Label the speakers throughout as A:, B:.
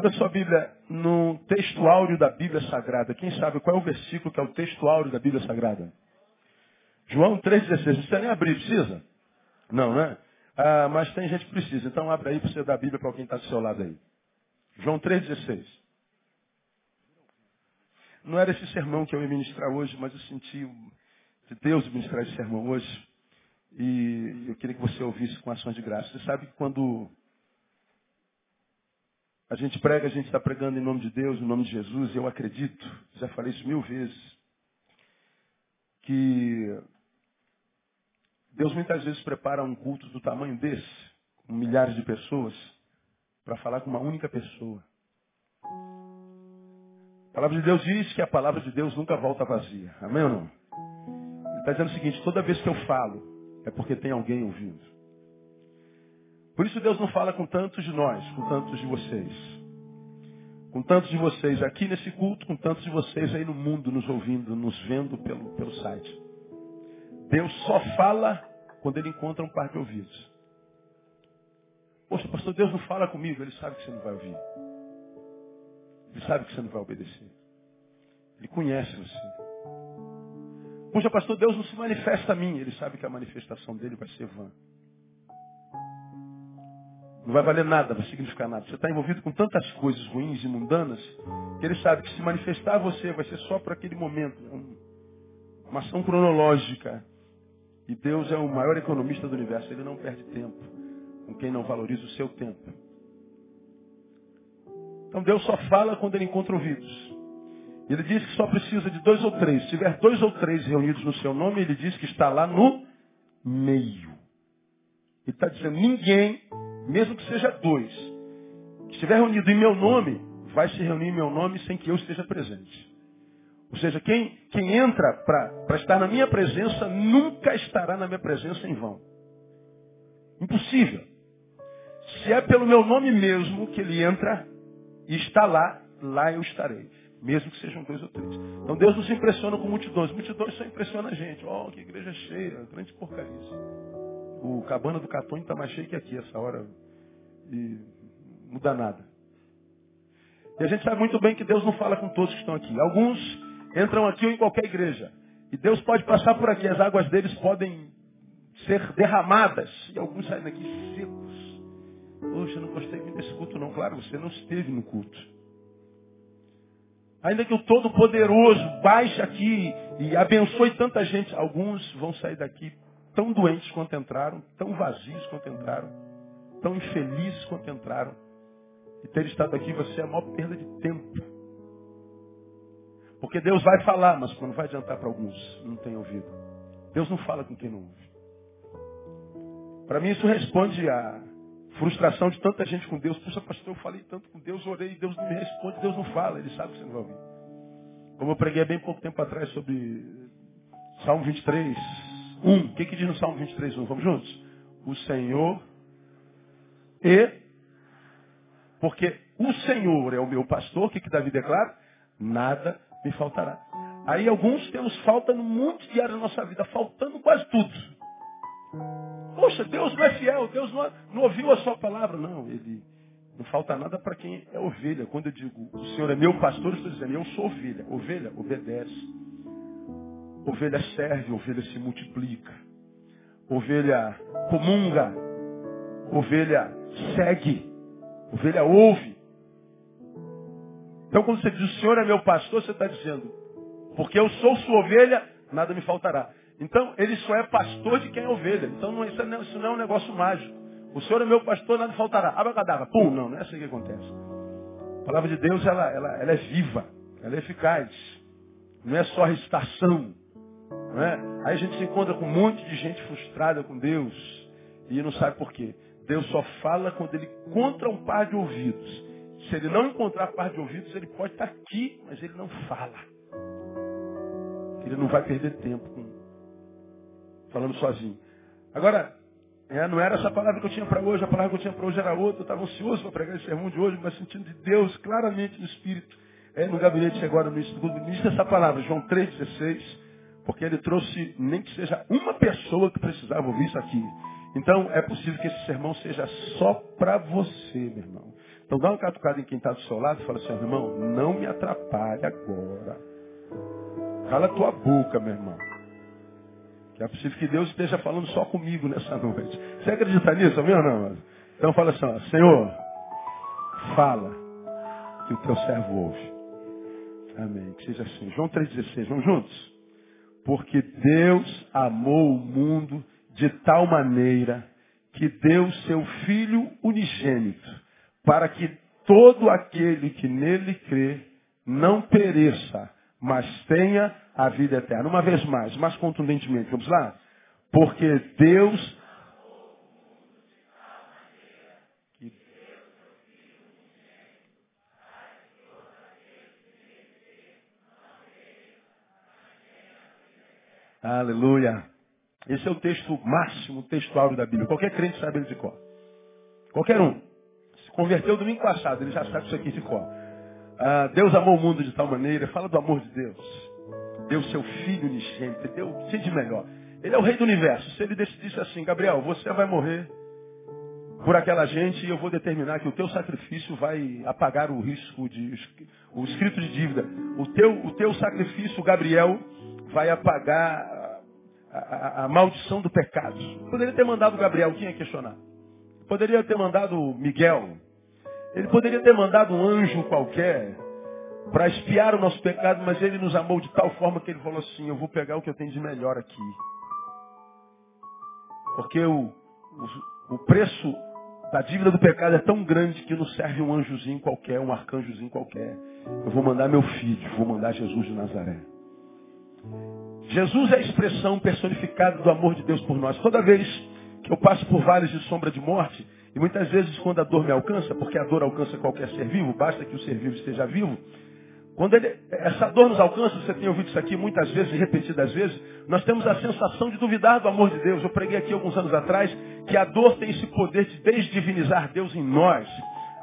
A: Abra sua Bíblia no texto áureo da Bíblia Sagrada. Quem sabe qual é o versículo que é o texto áureo da Bíblia Sagrada? João 3,16. Não precisa nem abrir, precisa? Não, né? Ah, mas tem gente que precisa. Então abre aí para você dar a Bíblia para quem está do seu lado aí. João 3,16. Não era esse sermão que eu ia ministrar hoje, mas eu senti de Deus ministrar esse sermão hoje. E eu queria que você ouvisse com ações de graça. Você sabe que quando a gente prega, a gente está pregando em nome de Deus, em nome de Jesus, eu acredito, já falei isso mil vezes, que Deus muitas vezes prepara um culto do tamanho desse, com milhares de pessoas, para falar com uma única pessoa. A palavra de Deus diz que a palavra de Deus nunca volta vazia. Amém ou não? Ele está dizendo o seguinte, toda vez que eu falo, é porque tem alguém ouvindo. Por isso Deus não fala com tantos de nós, com tantos de vocês. Com tantos de vocês aqui nesse culto, com tantos de vocês aí no mundo nos ouvindo, nos vendo pelo, pelo site. Deus só fala quando ele encontra um par de ouvidos. Poxa, pastor, Deus não fala comigo, ele sabe que você não vai ouvir. Ele sabe que você não vai obedecer. Ele conhece você. Poxa, pastor, Deus não se manifesta a mim. Ele sabe que a manifestação dele vai ser vã. Não vai valer nada, vai significar nada. Você está envolvido com tantas coisas ruins e mundanas que ele sabe que se manifestar a você vai ser só para aquele momento. Uma ação cronológica. E Deus é o maior economista do universo. Ele não perde tempo com quem não valoriza o seu tempo. Então Deus só fala quando ele encontra ouvidos. Ele diz que só precisa de dois ou três. Se tiver dois ou três reunidos no seu nome, ele diz que está lá no meio. Ele está dizendo, ninguém, mesmo que seja dois, que estiver reunido em meu nome, vai se reunir em meu nome sem que eu esteja presente. Ou seja, quem, quem entra para estar na minha presença nunca estará na minha presença em vão. Impossível. Se é pelo meu nome mesmo que ele entra e está lá, lá eu estarei. Mesmo que sejam dois ou três. Então Deus não se impressiona com multidões. Multidões só impressiona a gente. Oh, que igreja cheia, grande porcaria. O cabana do Catone está mais cheio que aqui essa hora. E não muda nada. E a gente sabe muito bem que Deus não fala com todos que estão aqui. Alguns entram aqui ou em qualquer igreja. E Deus pode passar por aqui. As águas deles podem ser derramadas. E alguns saem daqui secos. Poxa, eu não gostei muito desse culto não. Claro, você não esteve no culto. Ainda que o Todo-Poderoso baixe aqui e abençoe tanta gente, alguns vão sair daqui tão doentes quanto entraram, tão vazios quanto entraram, tão infelizes quanto entraram. E ter estado aqui vai ser a maior perda de tempo. Porque Deus vai falar, mas quando vai adiantar para alguns, não tem ouvido. Deus não fala com quem não ouve. Para mim isso responde a Frustração de tanta gente com Deus. Puxa, pastor, eu falei tanto com Deus, orei, Deus não me responde, Deus não fala, Ele sabe que você não vai ouvir. Como eu preguei há bem pouco tempo atrás sobre Salmo 23, 1. O que, que diz no Salmo 23, 1? Vamos juntos? O Senhor e. Porque o Senhor é o meu pastor, o que, que Davi declara? Nada me faltará. Aí alguns temos falta no monte de da nossa vida, faltando quase tudo. Poxa, Deus não é fiel, Deus não, não ouviu a sua palavra. Não, ele não falta nada para quem é ovelha. Quando eu digo, o Senhor é meu pastor, eu estou dizendo, eu sou ovelha. Ovelha obedece. Ovelha serve, ovelha se multiplica. Ovelha comunga. Ovelha segue. Ovelha ouve. Então quando você diz, o Senhor é meu pastor, você está dizendo, porque eu sou sua ovelha, nada me faltará. Então, ele só é pastor de quem é ovelha. Então, não, isso, não, é, isso não é um negócio mágico. O Senhor é meu pastor, nada faltará. Abracadabra. Pum, não, não é assim que acontece. A palavra de Deus, ela, ela, ela é viva. Ela é eficaz. Não é só recitação. Não é? Aí a gente se encontra com um monte de gente frustrada com Deus. E não sabe por quê. Deus só fala quando ele encontra um par de ouvidos. Se ele não encontrar par de ouvidos, ele pode estar aqui, mas ele não fala. Ele não vai perder tempo com falando sozinho. Agora, é, não era essa palavra que eu tinha para hoje, a palavra que eu tinha para hoje era outra. Eu estava ansioso para pregar esse sermão de hoje, mas sentindo de Deus claramente no Espírito. É, no gabinete agora, no início dessa palavra, João 3,16, porque ele trouxe nem que seja uma pessoa que precisava ouvir isso aqui. Então, é possível que esse sermão seja só para você, meu irmão. Então, dá uma catucada em quem está do seu lado e fala assim, irmão, não me atrapalhe agora. Cala tua boca, meu irmão. Que é possível que Deus esteja falando só comigo nessa noite. Você acredita nisso, meu não? Então fala assim, ó, Senhor, fala que o teu servo ouve. Amém. Que seja assim. João 3,16. Vamos juntos? Porque Deus amou o mundo de tal maneira que deu seu Filho unigênito, para que todo aquele que nele crê não pereça, mas tenha a vida eterna. Uma vez mais, mais contundentemente, vamos lá? Porque Deus Aleluia. Esse é o texto máximo, o texto da Bíblia. Qualquer crente sabe ele de cor. Qualquer um. Se converteu domingo passado, ele já sabe isso aqui de cor. Ah, Deus amou o mundo de tal maneira, fala do amor de Deus. Deu seu filho unigênito, deu de melhor. Ele é o rei do universo. Se ele decidisse assim, Gabriel, você vai morrer por aquela gente e eu vou determinar que o teu sacrifício vai apagar o risco de o escrito de dívida. O teu, o teu sacrifício, Gabriel, vai apagar a, a, a, maldição do pecado. Poderia ter mandado Gabriel, quem ia questionar? Poderia ter mandado Miguel. Ele poderia ter mandado um anjo qualquer para espiar o nosso pecado, mas ele nos amou de tal forma que ele falou assim, eu vou pegar o que eu tenho de melhor aqui. Porque o, o, o preço da dívida do pecado é tão grande que não serve um anjozinho qualquer, um arcanjozinho qualquer. Eu vou mandar meu filho, vou mandar Jesus de Nazaré. Jesus é a expressão personificada do amor de Deus por nós. Toda vez que eu passo por vales de sombra de morte, e muitas vezes quando a dor me alcança, porque a dor alcança qualquer ser vivo, basta que o ser vivo esteja vivo, quando ele, essa dor nos alcança, você tem ouvido isso aqui muitas vezes repetidas vezes, nós temos a sensação de duvidar do amor de Deus. Eu preguei aqui alguns anos atrás que a dor tem esse poder de desdivinizar Deus em nós.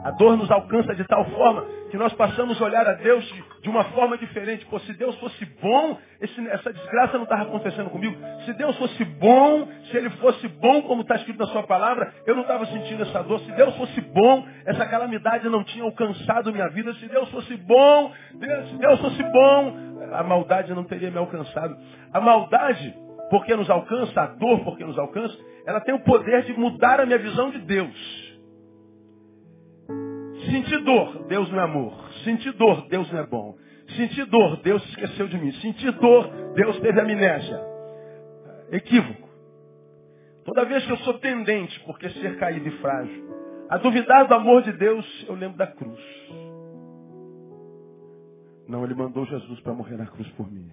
A: A dor nos alcança de tal forma que nós passamos a olhar a Deus de uma forma diferente. Pô, se Deus fosse bom, esse, essa desgraça não estava acontecendo comigo. Se Deus fosse bom, se Ele fosse bom, como está escrito na sua palavra, eu não estava sentindo essa dor. Se Deus fosse bom, essa calamidade não tinha alcançado minha vida. Se Deus fosse bom, Deus, se Deus fosse bom, a maldade não teria me alcançado. A maldade, porque nos alcança, a dor porque nos alcança, ela tem o poder de mudar a minha visão de Deus. Sentir dor, Deus não é amor. Sentir dor, Deus não é bom. Sentir dor, Deus esqueceu de mim. Sentir dor, Deus teve amnésia. Equívoco. Toda vez que eu sou tendente, porque ser caído e frágil, a duvidar do amor de Deus, eu lembro da cruz. Não, ele mandou Jesus para morrer na cruz por mim.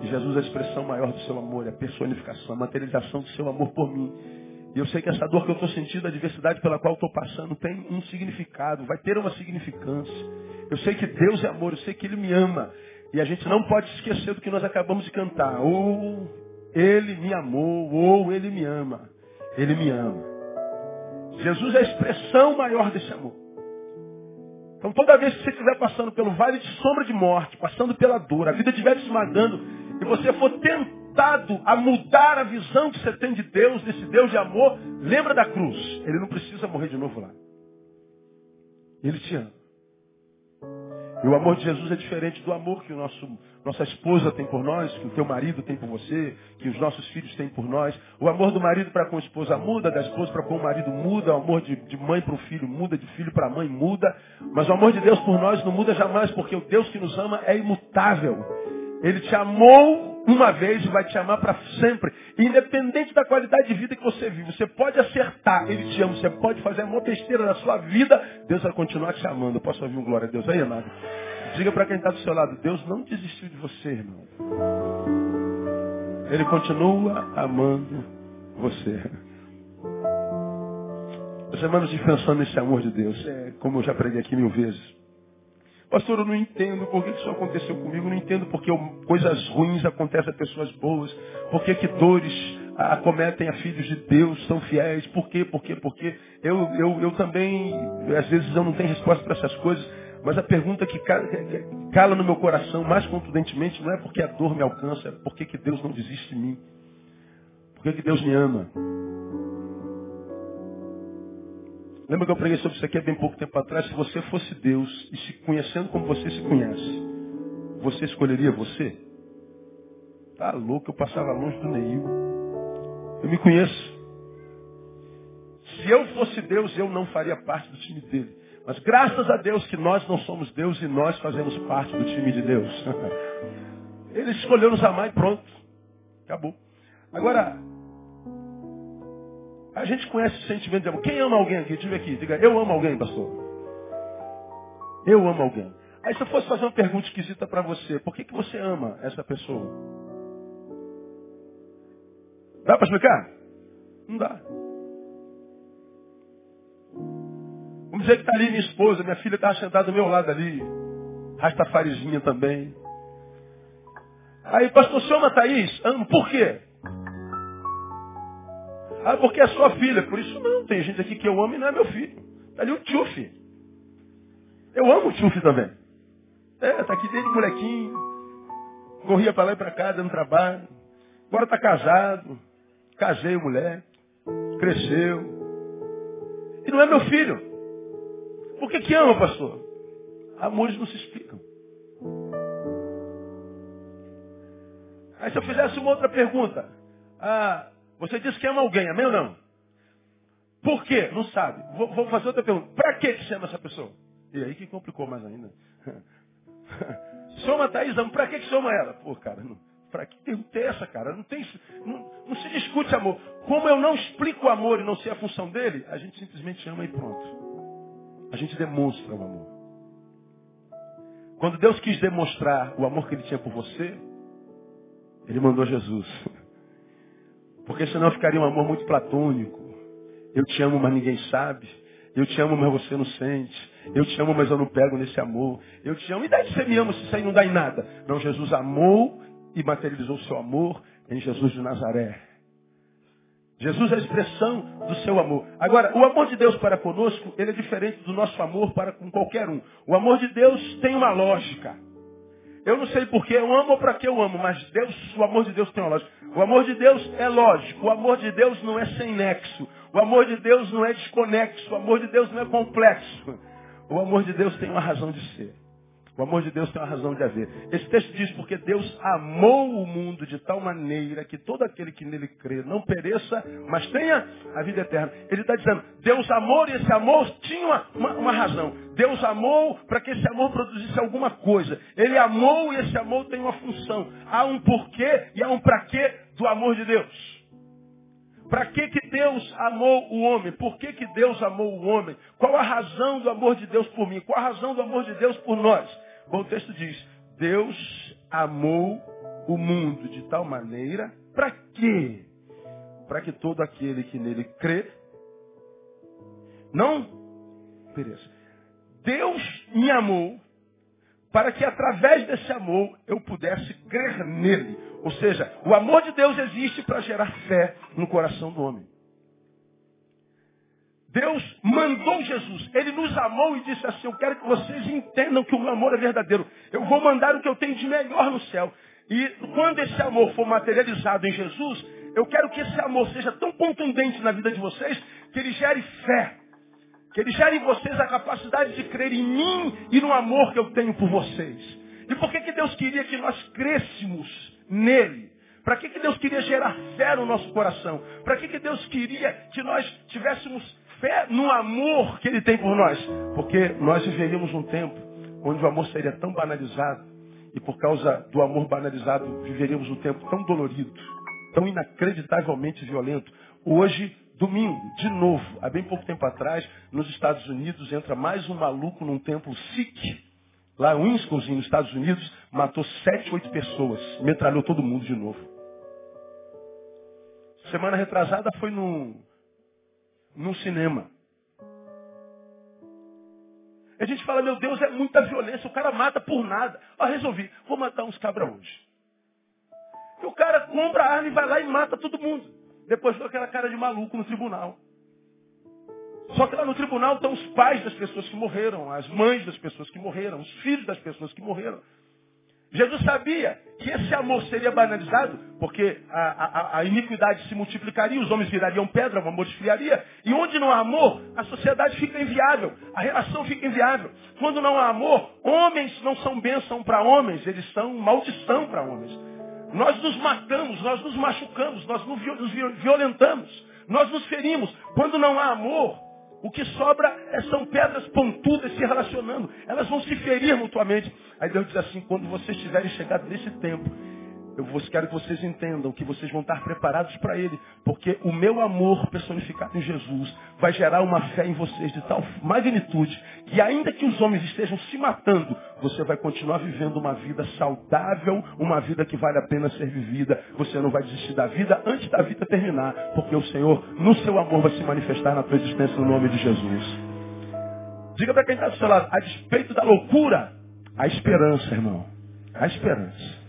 A: E Jesus é a expressão maior do seu amor, é a personificação, a materialização do seu amor por mim. E eu sei que essa dor que eu estou sentindo, a adversidade pela qual estou passando, tem um significado, vai ter uma significância. Eu sei que Deus é amor, eu sei que Ele me ama. E a gente não pode esquecer do que nós acabamos de cantar. Ou Ele me amou, ou Ele me ama. Ele me ama. Jesus é a expressão maior desse amor. Então toda vez que você estiver passando pelo vale de sombra de morte, passando pela dor, a vida estiver te esmagando, e você for tentar tentado a mudar a visão que você tem de Deus, desse Deus de amor, lembra da cruz. Ele não precisa morrer de novo lá. Ele te ama. E o amor de Jesus é diferente do amor que nosso, nossa esposa tem por nós, que o teu marido tem por você, que os nossos filhos têm por nós. O amor do marido para com a esposa muda, da esposa para com o marido muda, o amor de, de mãe para o filho muda, de filho para a mãe muda. Mas o amor de Deus por nós não muda jamais, porque o Deus que nos ama é imutável. Ele te amou uma vez vai te amar para sempre. Independente da qualidade de vida que você vive, você pode acertar, Ele te ama, você pode fazer a maior besteira na sua vida, Deus vai continuar te amando. Posso ouvir um glória a Deus aí, amado? Diga para quem está do seu lado, Deus não desistiu de você, irmão. Ele continua amando você. As semanas pensando nesse amor de Deus, é, como eu já preguei aqui mil vezes. Pastor, eu não entendo por que isso aconteceu comigo, não entendo porque coisas ruins acontecem a pessoas boas, por que, dores acometem a filhos de Deus, são fiéis, por quê, por quê, por quê? Eu, eu, eu também, às vezes eu não tenho resposta para essas coisas, mas a pergunta que cala no meu coração mais contundentemente não é porque a dor me alcança, é porque que Deus não desiste de mim. Por que Deus me ama? Lembra que eu preguei sobre isso aqui há bem pouco tempo atrás? Se você fosse Deus e se conhecendo como você se conhece, você escolheria você? Tá louco, eu passava longe do Neil. Eu me conheço. Se eu fosse Deus, eu não faria parte do time dele. Mas graças a Deus que nós não somos Deus e nós fazemos parte do time de Deus. Ele escolheu nos amar e pronto. Acabou. Agora, a gente conhece o sentimento de amor. Quem ama alguém aqui? Ver aqui. Diga, eu amo alguém, pastor. Eu amo alguém. Aí se eu fosse fazer uma pergunta esquisita para você, por que, que você ama essa pessoa? Dá para explicar? Não dá. Vamos dizer que está ali minha esposa, minha filha está sentada do meu lado ali. Rastafarizinha também. Aí, pastor, você ama Thaís? Amo. Por quê? Ah, porque é sua filha. Por isso não. Tem gente aqui que eu amo e não é meu filho. Está ali o Tchufi. Eu amo o Tchufi também. É, tá aqui desde molequinho. Corria para lá e para cá, dando trabalho. Agora está casado. Casei o moleque. Cresceu. E não é meu filho. Por que que ama, pastor? Amores não se explicam. Aí se eu fizesse uma outra pergunta. Ah, você disse que ama alguém, amém ou não? Por quê? Não sabe. Vou, vou fazer outra pergunta. Para que você ama essa pessoa? E aí que complicou mais ainda. Soma Thaís, para que você ama ela? Pô, cara, para que pergunta é essa, cara? Não, tem, não, não se discute amor. Como eu não explico o amor e não sei a função dele, a gente simplesmente ama e pronto. A gente demonstra o amor. Quando Deus quis demonstrar o amor que ele tinha por você, ele mandou Jesus. Porque senão ficaria um amor muito platônico. Eu te amo, mas ninguém sabe. Eu te amo, mas você não sente. Eu te amo, mas eu não pego nesse amor. Eu te amo. E daí você me ama se isso aí não dá em nada? Não, Jesus amou e materializou o seu amor em Jesus de Nazaré. Jesus é a expressão do seu amor. Agora, o amor de Deus para conosco, ele é diferente do nosso amor para com qualquer um. O amor de Deus tem uma lógica. Eu não sei porque eu amo ou para que eu amo, mas Deus, o amor de Deus tem uma lógica. O amor de Deus é lógico. O amor de Deus não é sem nexo. O amor de Deus não é desconexo. O amor de Deus não é complexo. O amor de Deus tem uma razão de ser. O amor de Deus tem uma razão de haver. Esse texto diz porque Deus amou o mundo de tal maneira que todo aquele que nele crê não pereça, mas tenha a vida eterna. Ele está dizendo, Deus amou e esse amor tinha uma, uma, uma razão. Deus amou para que esse amor produzisse alguma coisa. Ele amou e esse amor tem uma função. Há um porquê e há um para quê do amor de Deus. Para que, que Deus amou o homem? Por que, que Deus amou o homem? Qual a razão do amor de Deus por mim? Qual a razão do amor de Deus por nós? Bom, o texto diz, Deus amou o mundo de tal maneira, para quê? Para que todo aquele que nele crê, não pereça. Deus me amou para que através desse amor eu pudesse crer nele. Ou seja, o amor de Deus existe para gerar fé no coração do homem. Deus mandou Jesus. Ele nos amou e disse assim, eu quero que vocês entendam que o meu amor é verdadeiro. Eu vou mandar o que eu tenho de melhor no céu. E quando esse amor for materializado em Jesus, eu quero que esse amor seja tão contundente na vida de vocês que ele gere fé. Que ele gere em vocês a capacidade de crer em mim e no amor que eu tenho por vocês. E por que, que Deus queria que nós crêssemos nele? Para que, que Deus queria gerar fé no nosso coração? Para que, que Deus queria que nós tivéssemos fé no amor que Ele tem por nós? Porque nós viveríamos um tempo onde o amor seria tão banalizado e por causa do amor banalizado viveríamos um tempo tão dolorido, tão inacreditavelmente violento. Hoje, domingo, de novo, há bem pouco tempo atrás, nos Estados Unidos, entra mais um maluco num templo Sikh, lá em Wisconsin, nos Estados Unidos, matou sete, oito pessoas, metralhou todo mundo de novo. Semana retrasada foi num, num cinema. A gente fala, meu Deus, é muita violência, o cara mata por nada. Ó, resolvi, vou matar uns cabra hoje. E o cara compra a arma e vai lá e mata todo mundo. Depois deu aquela cara de maluco no tribunal. Só que lá no tribunal estão os pais das pessoas que morreram, as mães das pessoas que morreram, os filhos das pessoas que morreram. Jesus sabia que esse amor seria banalizado, porque a, a, a, iniquidade se multiplicaria, os homens virariam pedra, o amor esfriaria. E onde não há amor, a sociedade fica inviável, a relação fica inviável. Quando não há amor, homens não são bênção para homens, eles são maldição para homens. Nós nos matamos, nós nos machucamos, nós nos violentamos, nós nos ferimos. Quando não há amor, o que sobra é, são pedras pontudas se relacionando. Elas vão se ferir mutuamente. Aí Deus diz assim, quando vocês tiverem chegado nesse tempo, eu quero que vocês entendam que vocês vão estar preparados para Ele. Porque o meu amor personificado em Jesus vai gerar uma fé em vocês de tal magnitude que ainda que os homens estejam se matando, você vai continuar vivendo uma vida saudável, uma vida que vale a pena ser vivida. Você não vai desistir da vida antes da vida terminar. Porque o Senhor, no seu amor, vai se manifestar na tua existência no nome de Jesus. Diga para quem está do seu lado, a despeito da loucura, a esperança, irmão. A esperança.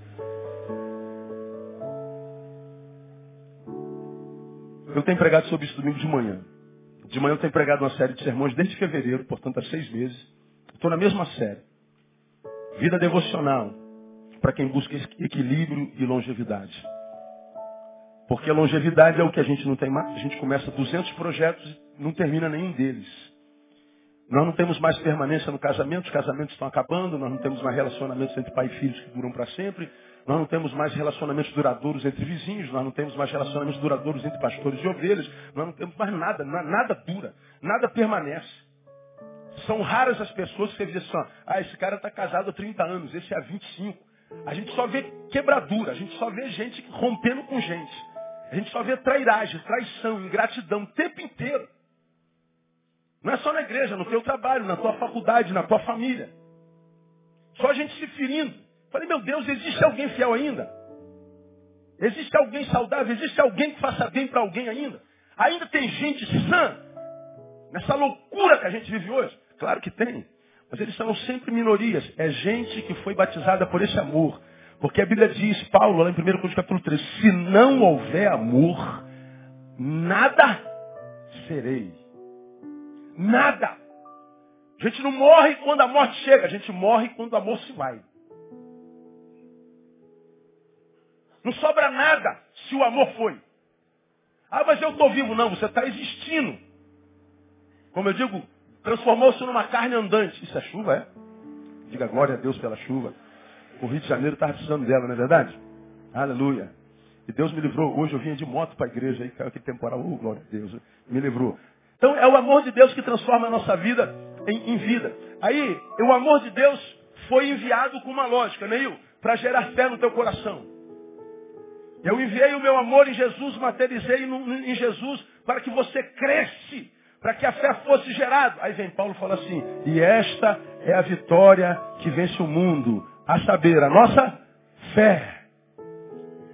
A: Eu tenho pregado sobre isso domingo de manhã. De manhã eu tenho pregado uma série de sermões desde fevereiro, portanto há seis meses. Estou na mesma série. Vida devocional. Para quem busca equilíbrio e longevidade. Porque a longevidade é o que a gente não tem mais. A gente começa 200 projetos e não termina nenhum deles. Nós não temos mais permanência no casamento, os casamentos estão acabando, nós não temos mais relacionamentos entre pai e filhos que duram para sempre, nós não temos mais relacionamentos duradouros entre vizinhos, nós não temos mais relacionamentos duradouros entre pastores e ovelhas, nós não temos mais nada, nada dura, nada permanece. São raras as pessoas que você diz assim, ah, esse cara está casado há 30 anos, esse é há 25. A gente só vê quebradura, a gente só vê gente rompendo com gente. A gente só vê trairagem, traição, ingratidão o tempo inteiro. Não é só na igreja, no teu trabalho, na tua faculdade, na tua família. Só a gente se ferindo. Falei, meu Deus, existe alguém fiel ainda? Existe alguém saudável? Existe alguém que faça bem para alguém ainda? Ainda tem gente sã nessa loucura que a gente vive hoje? Claro que tem. Mas eles são sempre minorias. É gente que foi batizada por esse amor. Porque a Bíblia diz, Paulo, lá em 1 Coríntios capítulo 3, se não houver amor, nada serei. Nada. A gente não morre quando a morte chega, a gente morre quando o amor se vai. Não sobra nada se o amor foi. Ah, mas eu estou vivo. Não, você está existindo. Como eu digo, transformou-se numa carne andante. Isso é chuva, é? Diga glória a Deus pela chuva. O Rio de Janeiro estava precisando dela, não é verdade? Aleluia. E Deus me livrou. Hoje eu vinha de moto para a igreja, aí caiu aquele temporal. Oh, glória a Deus. Me livrou. Então é o amor de Deus que transforma a nossa vida em, em vida. Aí, o amor de Deus foi enviado com uma lógica, Neil, para gerar fé no teu coração. Eu enviei o meu amor em Jesus, materializei em Jesus para que você cresce, para que a fé fosse gerada. Aí vem Paulo e fala assim, e esta é a vitória que vence o mundo, a saber, a nossa fé.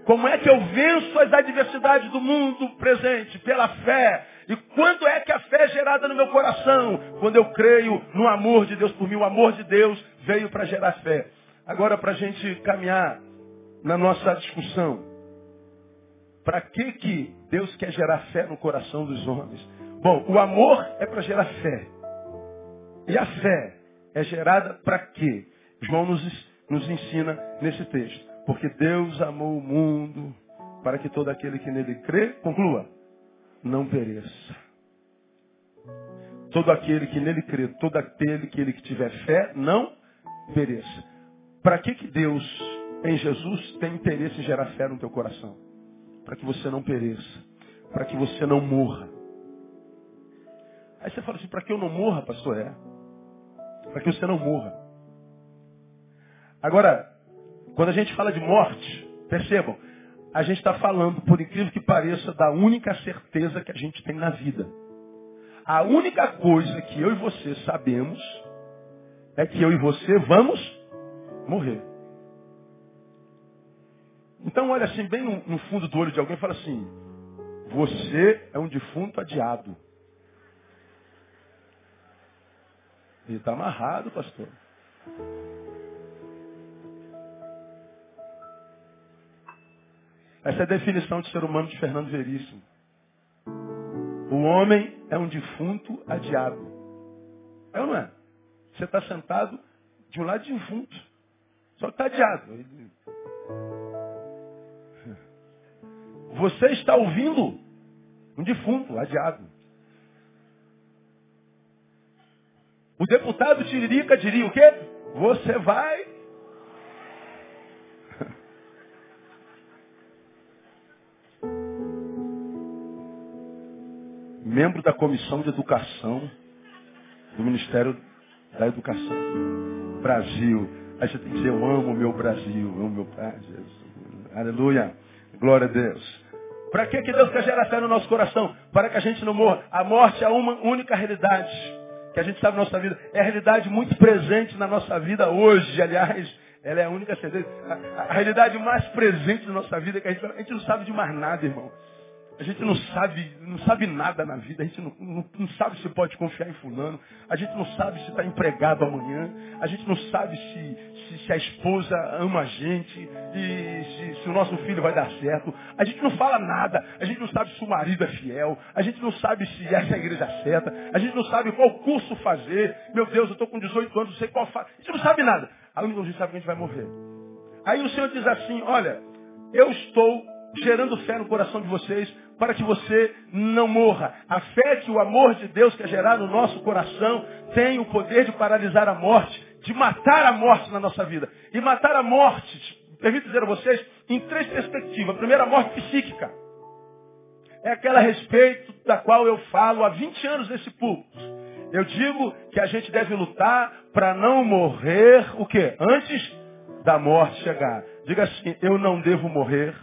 A: Como é que eu venço as adversidades do mundo presente? Pela fé. E quando é que a fé é gerada no meu coração? Quando eu creio no amor de Deus por mim. O amor de Deus veio para gerar fé. Agora, para a gente caminhar na nossa discussão. Para que, que Deus quer gerar fé no coração dos homens? Bom, o amor é para gerar fé. E a fé é gerada para quê? João nos, nos ensina nesse texto. Porque Deus amou o mundo para que todo aquele que nele crê, conclua, não pereça. Todo aquele que nele crê, todo aquele que ele que tiver fé, não pereça. Para que, que Deus, em Jesus, tem interesse em gerar fé no teu coração? Para que você não pereça, para que você não morra. Aí você fala assim, para que eu não morra, pastor? É. Para que você não morra. Agora, quando a gente fala de morte, percebam, a gente está falando, por incrível que pareça, da única certeza que a gente tem na vida. A única coisa que eu e você sabemos é que eu e você vamos morrer. Então olha assim, bem no, fundo do olho de alguém e fala assim, você é um defunto adiado. Ele está amarrado, pastor. Essa é a definição de ser humano de Fernando Veríssimo. O homem é um defunto adiado. É ou não é? Você está sentado de um lado defunto. Só que está adiado. Você está ouvindo um defunto adiado. O deputado Tiririca diria o quê? Você vai. Membro da Comissão de Educação do Ministério da Educação. Brasil. Aí você tem que dizer, eu amo o meu Brasil, eu amo meu Pai, Jesus. Aleluia. Glória a Deus. Para que, que Deus quer gerar fé no nosso coração? Para que a gente não morra. A morte é uma única realidade que a gente sabe na nossa vida. É a realidade muito presente na nossa vida hoje. Aliás, ela é a única certeza. A, a realidade mais presente na nossa vida é que a gente, a gente não sabe de mais nada, irmão. A gente não sabe, não sabe nada na vida, a gente não, não, não sabe se pode confiar em fulano, a gente não sabe se está empregado amanhã, a gente não sabe se, se, se, a esposa ama a gente, e se, se o nosso filho vai dar certo. A gente não fala nada, a gente não sabe se o marido é fiel, a gente não sabe se essa é a igreja certa, a gente não sabe qual curso fazer. Meu Deus, eu estou com 18 anos, não sei qual fazer. A gente não sabe nada. A única coisa que a gente sabe que a gente vai morrer. Aí o Senhor diz assim, olha, eu estou gerando fé no coração de vocês para que você não morra. A fé que o amor de Deus quer gerar no nosso coração tem o poder de paralisar a morte, de matar a morte na nossa vida. E matar a morte, permito dizer a vocês, em três perspectivas. A primeira, a morte psíquica. É aquela a respeito da qual eu falo há 20 anos nesse púlpito. Eu digo que a gente deve lutar para não morrer o quê? Antes da morte chegar. Diga assim, eu não devo morrer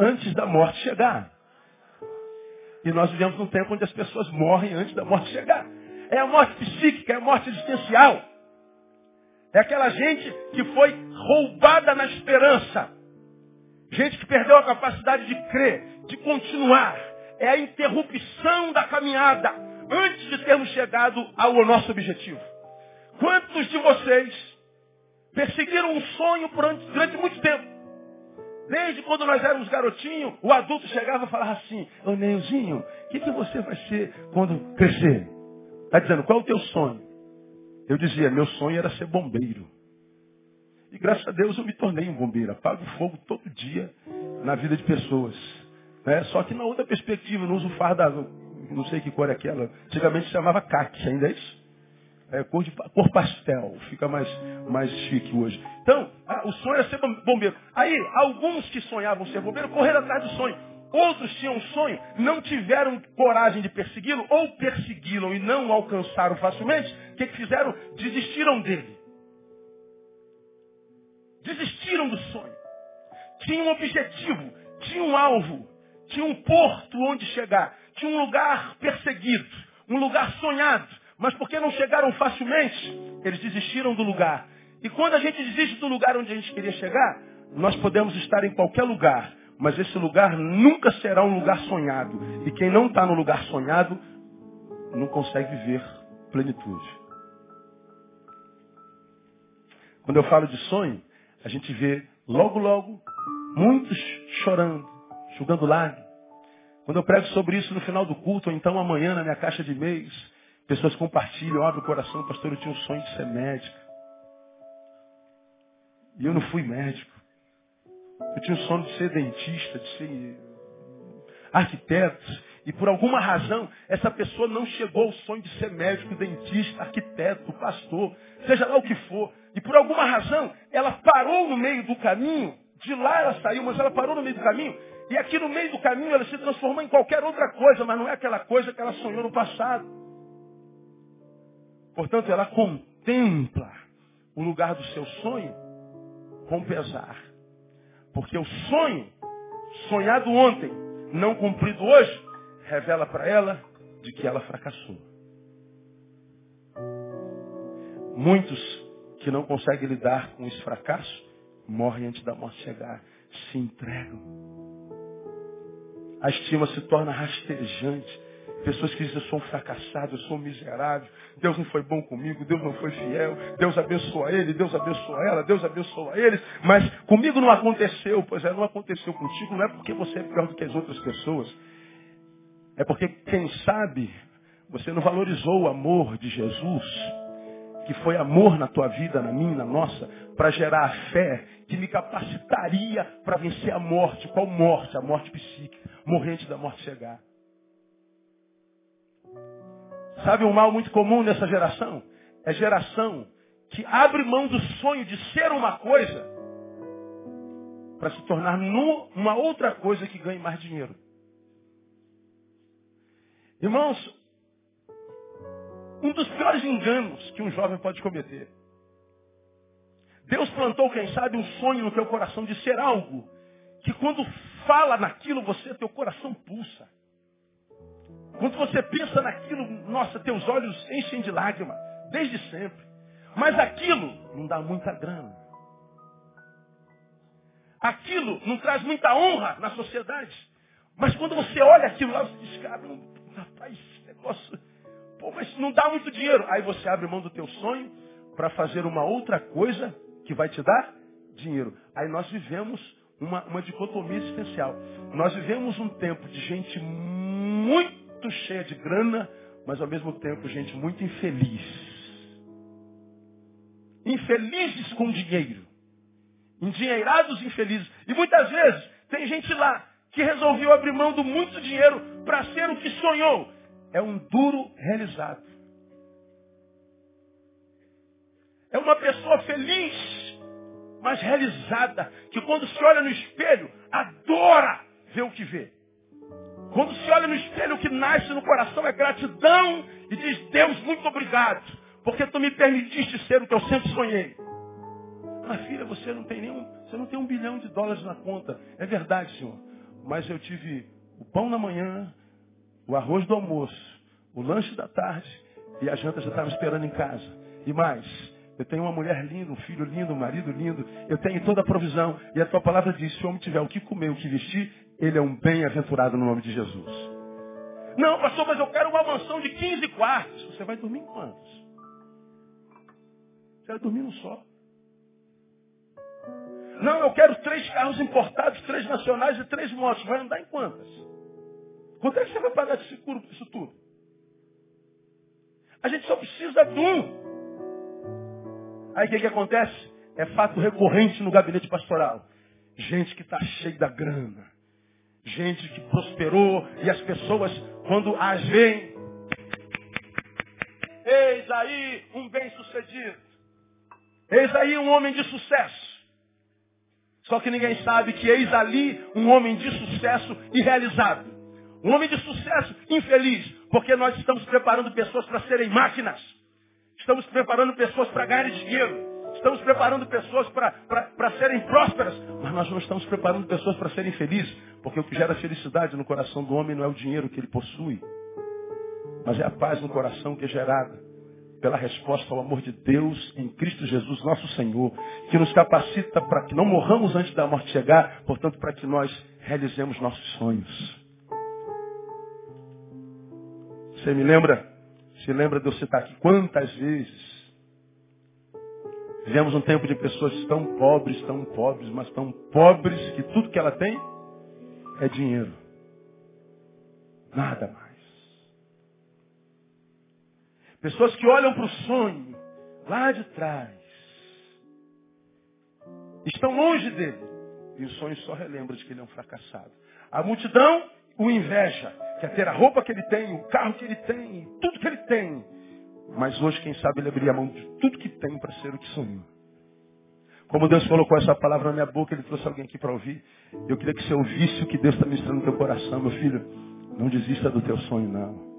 A: antes da morte chegar. E nós vivemos num tempo onde as pessoas morrem antes da morte chegar. É a morte psíquica, é a morte existencial. É aquela gente que foi roubada na esperança. Gente que perdeu a capacidade de crer, de continuar. É a interrupção da caminhada antes de termos chegado ao nosso objetivo. Quantos de vocês perseguiram um sonho durante muito tempo? Desde quando nós éramos garotinhos, o adulto chegava e falava assim, ô Neilzinho, o que, que você vai ser quando crescer? Está dizendo, qual é o teu sonho? Eu dizia, meu sonho era ser bombeiro. E graças a Deus eu me tornei um bombeiro. Apago fogo todo dia na vida de pessoas. Né? Só que na outra perspectiva, não uso farda, não sei que cor é aquela. Antigamente chamava CAC, ainda é isso? É, cor, de, cor pastel, fica mais, mais chique hoje. Então, ah, o sonho é ser bombeiro. Aí, alguns que sonhavam ser bombeiro correram atrás do sonho. Outros tinham um sonho, não tiveram coragem de persegui-lo, ou persegui-lo e não o alcançaram facilmente. O que, que fizeram? Desistiram dele. Desistiram do sonho. Tinha um objetivo, tinha um alvo, tinha um porto onde chegar, tinha um lugar perseguido, um lugar sonhado. Mas porque não chegaram facilmente, eles desistiram do lugar. E quando a gente desiste do lugar onde a gente queria chegar, nós podemos estar em qualquer lugar, mas esse lugar nunca será um lugar sonhado. E quem não está no lugar sonhado, não consegue viver plenitude. Quando eu falo de sonho, a gente vê logo, logo, muitos chorando, jogando lágrimas. Quando eu prego sobre isso no final do culto, ou então amanhã na minha caixa de e-mails, Pessoas compartilham, abrem o coração, pastor, eu tinha um sonho de ser médico. E eu não fui médico. Eu tinha um sonho de ser dentista, de ser arquiteto. E por alguma razão, essa pessoa não chegou ao sonho de ser médico, dentista, arquiteto, pastor, seja lá o que for. E por alguma razão, ela parou no meio do caminho. De lá ela saiu, mas ela parou no meio do caminho. E aqui no meio do caminho ela se transformou em qualquer outra coisa, mas não é aquela coisa que ela sonhou no passado. Portanto, ela contempla o lugar do seu sonho com pesar. Porque o sonho, sonhado ontem, não cumprido hoje, revela para ela de que ela fracassou. Muitos que não conseguem lidar com esse fracasso morrem antes da morte chegar, se entregam. A estima se torna rastejante Pessoas que dizem, eu sou um fracassado, eu sou um miserável, Deus não foi bom comigo, Deus não foi fiel, Deus abençoa ele, Deus abençoa ela, Deus abençoa eles, mas comigo não aconteceu, pois é, não aconteceu contigo, não é porque você é pior do que as outras pessoas, é porque, quem sabe, você não valorizou o amor de Jesus, que foi amor na tua vida, na minha, na nossa, para gerar a fé que me capacitaria para vencer a morte. Qual morte? A morte psíquica. Morrer antes da morte chegar. Sabe um mal muito comum nessa geração? É geração que abre mão do sonho de ser uma coisa para se tornar uma outra coisa que ganhe mais dinheiro. Irmãos, um dos piores enganos que um jovem pode cometer. Deus plantou, quem sabe, um sonho no teu coração de ser algo que quando fala naquilo, você, teu coração pulsa. Quando você pensa naquilo, nossa, teus olhos enchem de lágrima, desde sempre. Mas aquilo não dá muita grana. Aquilo não traz muita honra na sociedade. Mas quando você olha aquilo lá, você diz, cara, rapaz, esse negócio, pô, mas não dá muito dinheiro. Aí você abre mão do teu sonho para fazer uma outra coisa que vai te dar dinheiro. Aí nós vivemos uma, uma dicotomia existencial. Nós vivemos um tempo de gente muito cheia de grana, mas ao mesmo tempo gente muito infeliz. Infelizes com dinheiro. Endinheirados infelizes. E muitas vezes tem gente lá que resolveu abrir mão do muito dinheiro para ser o que sonhou. É um duro realizado. É uma pessoa feliz, mas realizada, que quando se olha no espelho, adora ver o que vê. Quando se olha no espelho, o que nasce no coração é gratidão e diz, Deus, muito obrigado, porque tu me permitiste ser o que eu sempre sonhei. Mas filha, você não tem nenhum, você não tem um bilhão de dólares na conta. É verdade, senhor. Mas eu tive o pão na manhã, o arroz do almoço, o lanche da tarde e a janta já estava esperando em casa. E mais, eu tenho uma mulher linda, um filho lindo, um marido lindo. Eu tenho toda a provisão. E a tua palavra diz, se o homem tiver o que comer, o que vestir, ele é um bem-aventurado no nome de Jesus. Não, pastor, mas eu quero uma mansão de 15 quartos. Você vai dormir em quantos? Você vai dormir num só. Não, eu quero três carros importados, três nacionais e três motos. Vai andar em quantas? Quanto é que você vai pagar de seguro por isso tudo? A gente só precisa de um. Aí o que, que acontece? É fato recorrente no gabinete pastoral. Gente que está cheia da grana. Gente que prosperou e as pessoas, quando as veem, eis aí um bem-sucedido. Eis aí um homem de sucesso. Só que ninguém sabe que eis ali um homem de sucesso irrealizado. Um homem de sucesso infeliz, porque nós estamos preparando pessoas para serem máquinas. Estamos preparando pessoas para ganharem dinheiro. Estamos preparando pessoas para serem prósperas. Mas nós não estamos preparando pessoas para serem felizes. Porque o que gera felicidade no coração do homem não é o dinheiro que ele possui. Mas é a paz no coração que é gerada pela resposta ao amor de Deus em Cristo Jesus, nosso Senhor, que nos capacita para que não morramos antes da morte chegar, portanto, para que nós realizemos nossos sonhos. Você me lembra? Se lembra de eu citar aqui quantas vezes vivemos um tempo de pessoas tão pobres, tão pobres, mas tão pobres que tudo que ela tem é dinheiro. Nada mais. Pessoas que olham para o sonho lá de trás. Estão longe dele. E o sonho só relembra de que ele é um fracassado. A multidão o inveja. Quer ter a roupa que ele tem, o carro que ele tem, tudo que ele tem. Mas hoje, quem sabe, ele abriria a mão de tudo que tem para ser o que sonhou. Como Deus colocou essa palavra na minha boca, Ele trouxe alguém aqui para ouvir. Eu queria que você ouvisse o que Deus está ministrando no teu coração, meu filho. Não desista do teu sonho, não.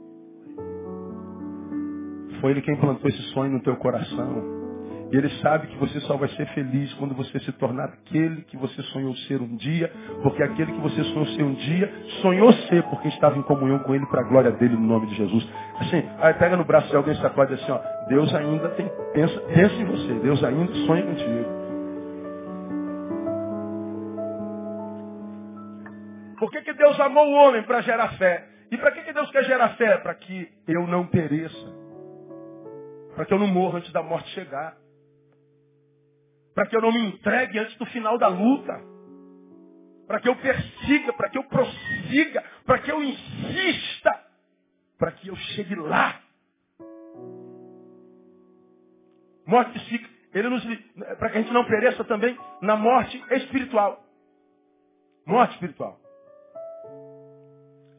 A: Foi Ele quem plantou esse sonho no teu coração. E Ele sabe que você só vai ser feliz quando você se tornar aquele que você sonhou ser um dia, porque aquele que você sonhou ser um dia, sonhou ser porque estava em comunhão com Ele para a glória dele no nome de Jesus. Assim, aí pega no braço de alguém e sacode assim, ó, Deus ainda tem, pensa, pensa em você, Deus ainda sonha contigo. Por que, que Deus amou o homem para gerar fé? E para que, que Deus quer gerar fé? Para que eu não pereça para que eu não morra antes da morte chegar. Para que eu não me entregue antes do final da luta. Para que eu persiga, para que eu prossiga, para que eu insista, para que eu chegue lá. morte psíquica. Ele nos para que a gente não pereça também na morte espiritual. Morte espiritual.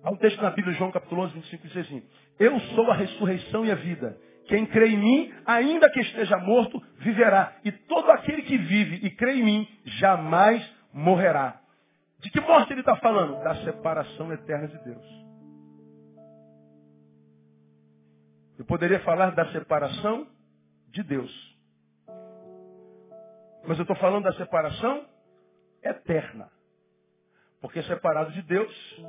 A: Há um texto na Bíblia, João capítulo 11, 25, diz assim: Eu sou a ressurreição e a vida. Quem crê em mim, ainda que esteja morto, viverá. E todo aquele que vive e crê em mim, jamais morrerá. De que morte ele está falando? Da separação eterna de Deus. Eu poderia falar da separação de Deus. Mas eu estou falando da separação eterna. Porque separado de Deus,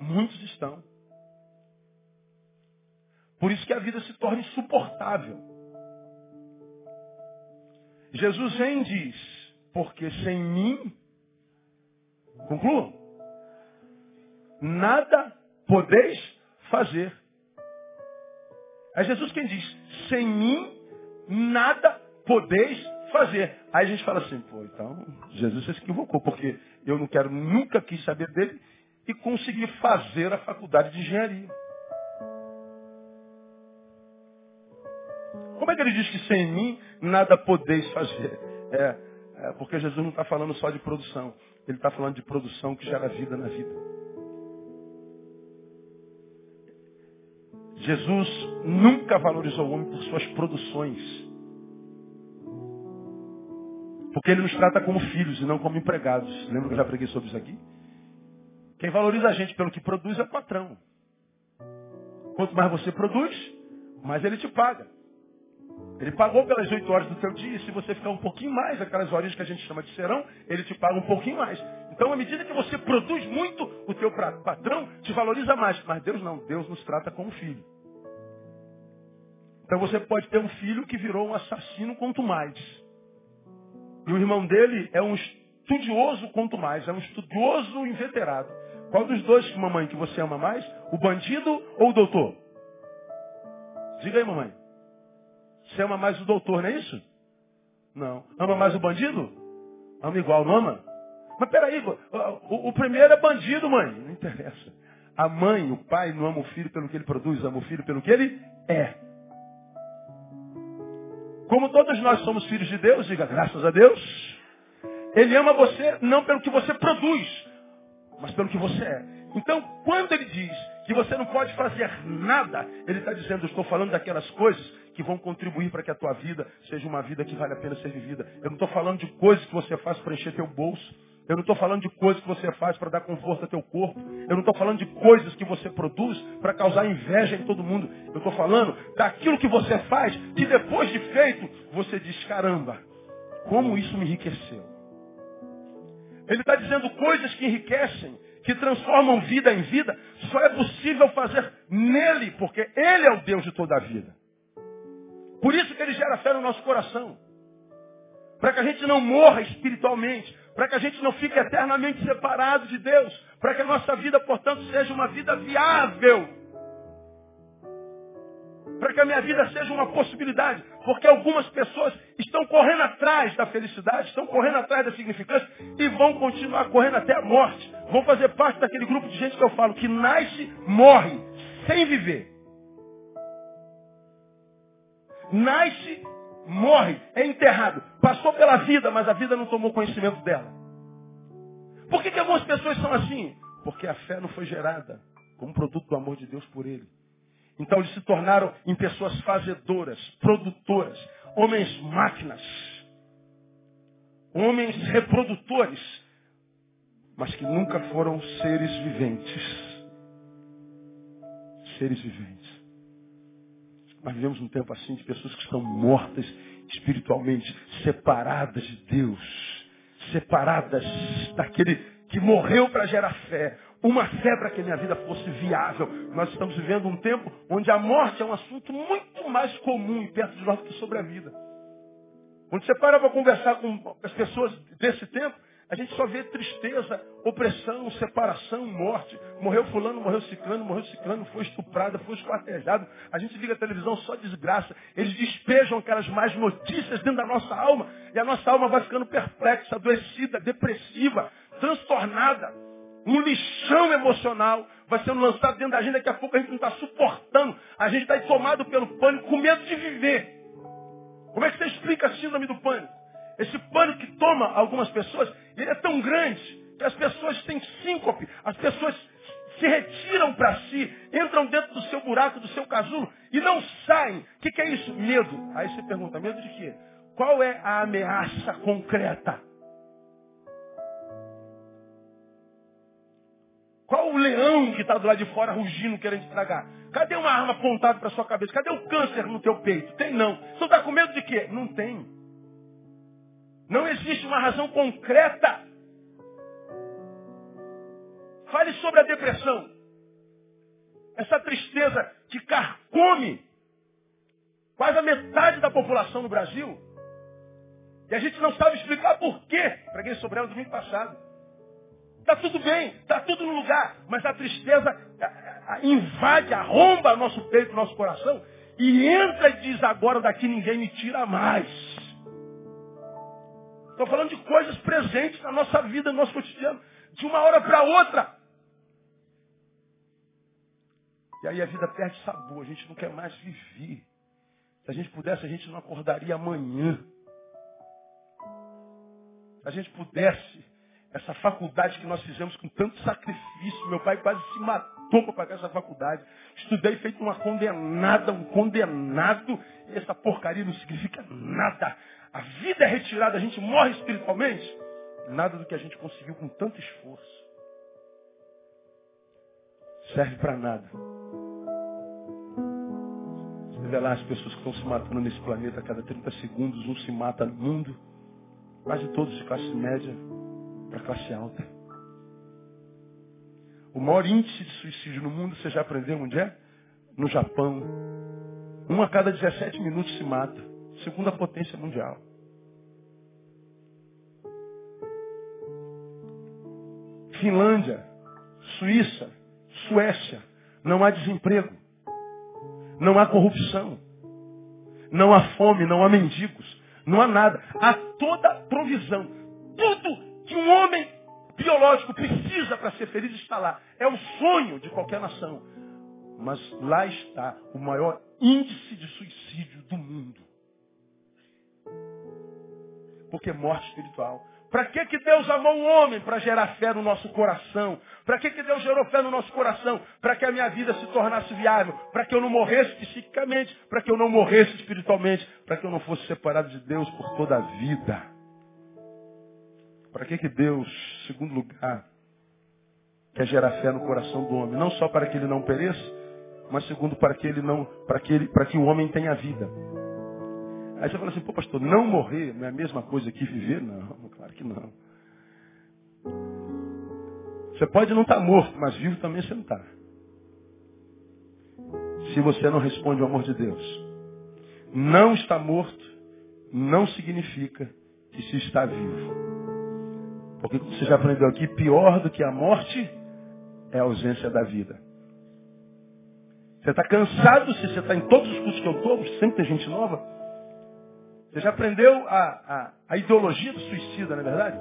A: muitos estão. Por isso que a vida se torna insuportável. Jesus vem e diz, porque sem mim, concluo, nada podeis fazer. É Jesus quem diz, sem mim nada podeis fazer. Aí a gente fala assim, pô, então Jesus se equivocou, porque eu não quero, nunca quis saber dele e consegui fazer a faculdade de engenharia. Como é que ele diz que sem mim nada podeis fazer? É, é porque Jesus não está falando só de produção. Ele está falando de produção que gera vida na vida. Jesus nunca valorizou o homem por suas produções. Porque ele nos trata como filhos e não como empregados. Lembra que eu já preguei sobre isso aqui? Quem valoriza a gente pelo que produz é o patrão. Quanto mais você produz, mais ele te paga. Ele pagou pelas oito horas do teu dia, e se você ficar um pouquinho mais, aquelas horinhas que a gente chama de serão, ele te paga um pouquinho mais. Então, à medida que você produz muito, o teu patrão te valoriza mais. Mas Deus não, Deus nos trata como filho. Então você pode ter um filho que virou um assassino quanto mais. E o irmão dele é um estudioso quanto mais, é um estudioso inveterado. Qual dos dois, mamãe, que você ama mais? O bandido ou o doutor? Diga aí, mamãe. Você ama mais o doutor, não é isso? Não. Ama mais o bandido? Ama igual, não ama? Mas peraí, o, o primeiro é bandido, mãe. Não interessa. A mãe, o pai, não ama o filho pelo que ele produz, ama o filho pelo que ele é. Como todos nós somos filhos de Deus, diga graças a Deus. Ele ama você não pelo que você produz, mas pelo que você é. Então, quando ele diz que você não pode fazer nada, ele está dizendo, estou falando daquelas coisas que vão contribuir para que a tua vida seja uma vida que vale a pena ser vivida. Eu não estou falando de coisas que você faz para encher teu bolso. Eu não estou falando de coisas que você faz para dar conforto ao teu corpo. Eu não estou falando de coisas que você produz para causar inveja em todo mundo. Eu estou falando daquilo que você faz que depois de feito, você diz, caramba, como isso me enriqueceu. Ele está dizendo coisas que enriquecem que transformam vida em vida, só é possível fazer nele, porque ele é o Deus de toda a vida. Por isso que ele gera fé no nosso coração. Para que a gente não morra espiritualmente, para que a gente não fique eternamente separado de Deus, para que a nossa vida, portanto, seja uma vida viável para que a minha vida seja uma possibilidade. Porque algumas pessoas estão correndo atrás da felicidade, estão correndo atrás da significância e vão continuar correndo até a morte. Vão fazer parte daquele grupo de gente que eu falo, que nasce, morre, sem viver. Nasce, morre, é enterrado. Passou pela vida, mas a vida não tomou conhecimento dela. Por que, que algumas pessoas são assim? Porque a fé não foi gerada como produto do amor de Deus por ele. Então eles se tornaram em pessoas fazedoras, produtoras, homens máquinas, homens reprodutores, mas que nunca foram seres viventes. Seres viventes. Nós vivemos um tempo assim de pessoas que estão mortas espiritualmente, separadas de Deus, separadas daquele que morreu para gerar fé, uma fé para que a minha vida fosse viável. Nós estamos vivendo um tempo onde a morte é um assunto muito mais comum e perto de nós do que sobre a vida. Quando você para para conversar com as pessoas desse tempo, a gente só vê tristeza, opressão, separação, morte. Morreu fulano, morreu ciclano, morreu ciclano, foi estuprada, foi esquartejado. A gente liga a televisão só desgraça. Eles despejam aquelas más notícias dentro da nossa alma. E a nossa alma vai ficando perplexa, adoecida, depressiva, transtornada um lixão emocional vai sendo lançado dentro da gente, daqui a pouco a gente não está suportando. A gente está tomado pelo pânico, com medo de viver. Como é que você explica a síndrome do pânico? Esse pânico que toma algumas pessoas, ele é tão grande que as pessoas têm síncope, as pessoas se retiram para si, entram dentro do seu buraco, do seu casulo e não saem. O que, que é isso? Medo. Aí você pergunta, medo de quê? Qual é a ameaça concreta? Qual o leão que está do lado de fora rugindo, querendo estragar? Cadê uma arma apontada para sua cabeça? Cadê o câncer no teu peito? Tem não. Você está com medo de quê? Não tem. Não existe uma razão concreta. Fale sobre a depressão. Essa tristeza que carcome quase a metade da população no Brasil. E a gente não sabe explicar por quê. Preguei sobre ela domingo passado. Está tudo bem, está tudo no lugar, mas a tristeza invade, arromba nosso peito, nosso coração e entra e diz agora daqui ninguém me tira mais. Estou falando de coisas presentes na nossa vida, no nosso cotidiano, de uma hora para outra. E aí a vida perde sabor, a gente não quer mais viver. Se a gente pudesse, a gente não acordaria amanhã. Se a gente pudesse, essa faculdade que nós fizemos com tanto sacrifício. Meu pai quase se matou para pagar essa faculdade. Estudei feito uma condenada, um condenado. E essa porcaria não significa nada. A vida é retirada, a gente morre espiritualmente. Nada do que a gente conseguiu com tanto esforço. Serve para nada. Você vê lá as pessoas que estão se matando nesse planeta a cada 30 segundos, um se mata no mundo. Quase todos de classe média para classe alta. O maior índice de suicídio no mundo, você já aprendeu onde é? No Japão. Um a cada 17 minutos se mata. Segunda potência mundial. Finlândia, Suíça, Suécia. Não há desemprego. Não há corrupção. Não há fome, não há mendigos. Não há nada. Há toda provisão. Tudo que um homem biológico precisa para ser feliz está lá. É o sonho de qualquer nação. Mas lá está o maior índice de suicídio do mundo. Porque é morte espiritual. Para que, que Deus amou o homem? Para gerar fé no nosso coração. Para que, que Deus gerou fé no nosso coração? Para que a minha vida se tornasse viável. Para que eu não morresse psiquicamente. Para que eu não morresse espiritualmente. Para que eu não fosse separado de Deus por toda a vida. Para que, que Deus, segundo lugar, quer gerar fé no coração do homem? Não só para que ele não pereça, mas segundo para que ele não, para que, ele, para que o homem tenha vida. Aí você fala assim, pô pastor, não morrer não é a mesma coisa que viver? Não, claro que não. Você pode não estar tá morto, mas vivo também você não está. Se você não responde ao amor de Deus. Não está morto não significa que se está vivo. Porque você já aprendeu aqui, pior do que a morte é a ausência da vida. Você está cansado, se você está em todos os cursos que eu estou, sempre tem gente nova. Você já aprendeu a, a, a ideologia do suicida, não é verdade?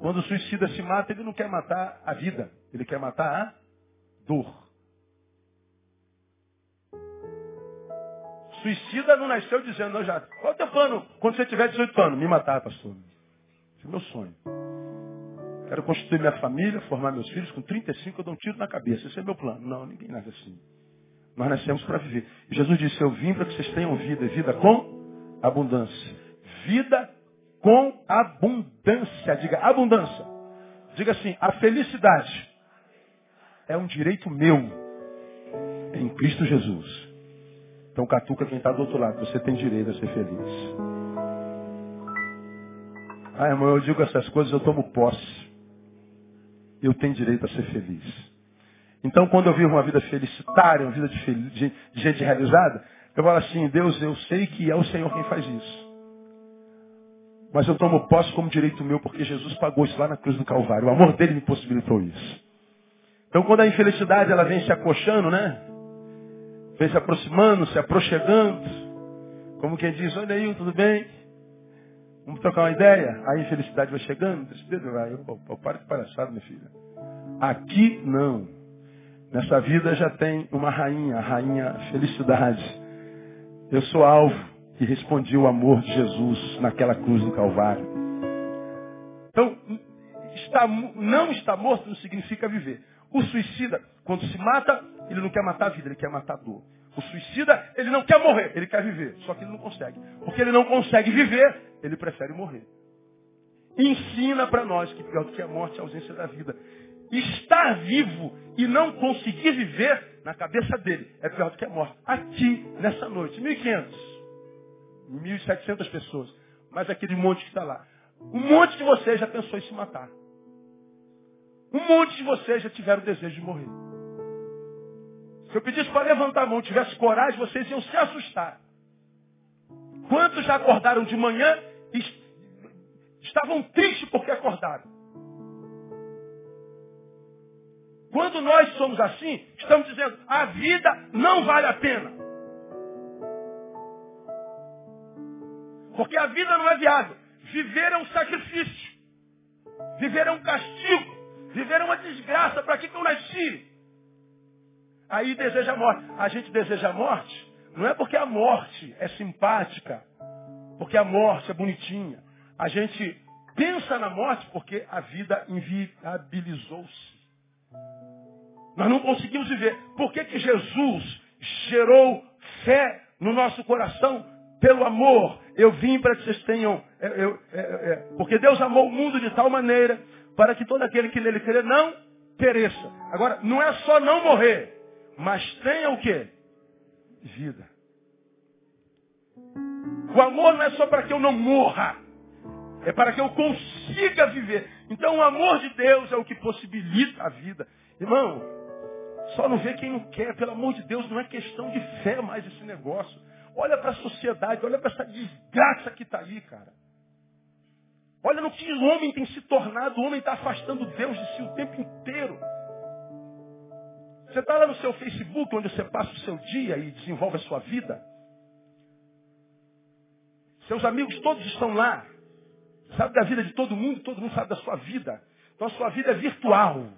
A: Quando o suicida se mata, ele não quer matar a vida, ele quer matar a dor. Suicida não nasceu dizendo, já, qual é o teu plano quando você tiver 18 anos? Me matar, pastor. Esse é meu sonho. Quero constituir minha família, formar meus filhos. Com 35 eu dou um tiro na cabeça. Esse é meu plano. Não, ninguém nasce assim. Nós nascemos para viver. Jesus disse, eu vim para que vocês tenham vida. Vida com abundância. Vida com abundância. Diga abundância. Diga assim, a felicidade é um direito meu em Cristo Jesus. Então catuca quem está do outro lado. Você tem direito a ser feliz. Ah, irmão, eu digo essas coisas, eu tomo posse eu tenho direito a ser feliz. Então, quando eu vivo uma vida felicitária, uma vida de, fel... de gente realizada, eu falo assim, Deus, eu sei que é o Senhor quem faz isso. Mas eu tomo posse como direito meu, porque Jesus pagou isso lá na cruz do Calvário. O amor dele me possibilitou isso. Então, quando a infelicidade ela vem se acochando, né? Vem se aproximando, se aproxegando. Como quem diz, olha aí, tudo bem? Vamos trocar uma ideia? A infelicidade vai chegando? Vai, eu, para de palhaçada, minha filha. Aqui não. Nessa vida já tem uma rainha, a rainha felicidade. Eu sou alvo. e respondia o amor de Jesus naquela cruz do Calvário. Então, está, não está morto não significa viver. O suicida, quando se mata, ele não quer matar a vida, ele quer matar a dor. O suicida, ele não quer morrer, ele quer viver. Só que ele não consegue. Porque ele não consegue viver, ele prefere morrer. Ensina para nós que pior do que a morte é a ausência da vida. Estar vivo e não conseguir viver, na cabeça dele, é pior do que a morte. Aqui, nessa noite, 1.500, 1.700 pessoas, mas aquele monte que está lá. Um monte de vocês já pensou em se matar. Um monte de vocês já tiveram o desejo de morrer. Se eu pedisse para levantar a mão, tivesse coragem, vocês iam se assustar. Quantos já acordaram de manhã e estavam tristes porque acordaram? Quando nós somos assim, estamos dizendo, a vida não vale a pena. Porque a vida não é viável. Viver é um sacrifício. Viver é um castigo. Viver é uma desgraça. Para que, que eu nasci? Aí deseja a morte. A gente deseja a morte, não é porque a morte é simpática, porque a morte é bonitinha. A gente pensa na morte porque a vida inviabilizou-se. Nós não conseguimos viver. Por que, que Jesus gerou fé no nosso coração? Pelo amor. Eu vim para que vocês tenham. Eu, eu, é, é, porque Deus amou o mundo de tal maneira para que todo aquele que nele crer não pereça. Agora, não é só não morrer, mas tenha o quê? Vida. O amor não é só para que eu não morra, é para que eu consiga viver. Então o amor de Deus é o que possibilita a vida. Irmão, só não vê quem não quer. Pelo amor de Deus, não é questão de fé mais esse negócio. Olha para a sociedade, olha para essa desgraça que está aí, cara. Olha no que o homem tem se tornado. O homem está afastando Deus de si o tempo inteiro. Você está lá no seu Facebook, onde você passa o seu dia e desenvolve a sua vida. Seus amigos todos estão lá. Sabe da vida de todo mundo, todo mundo sabe da sua vida. Então a sua vida é virtual.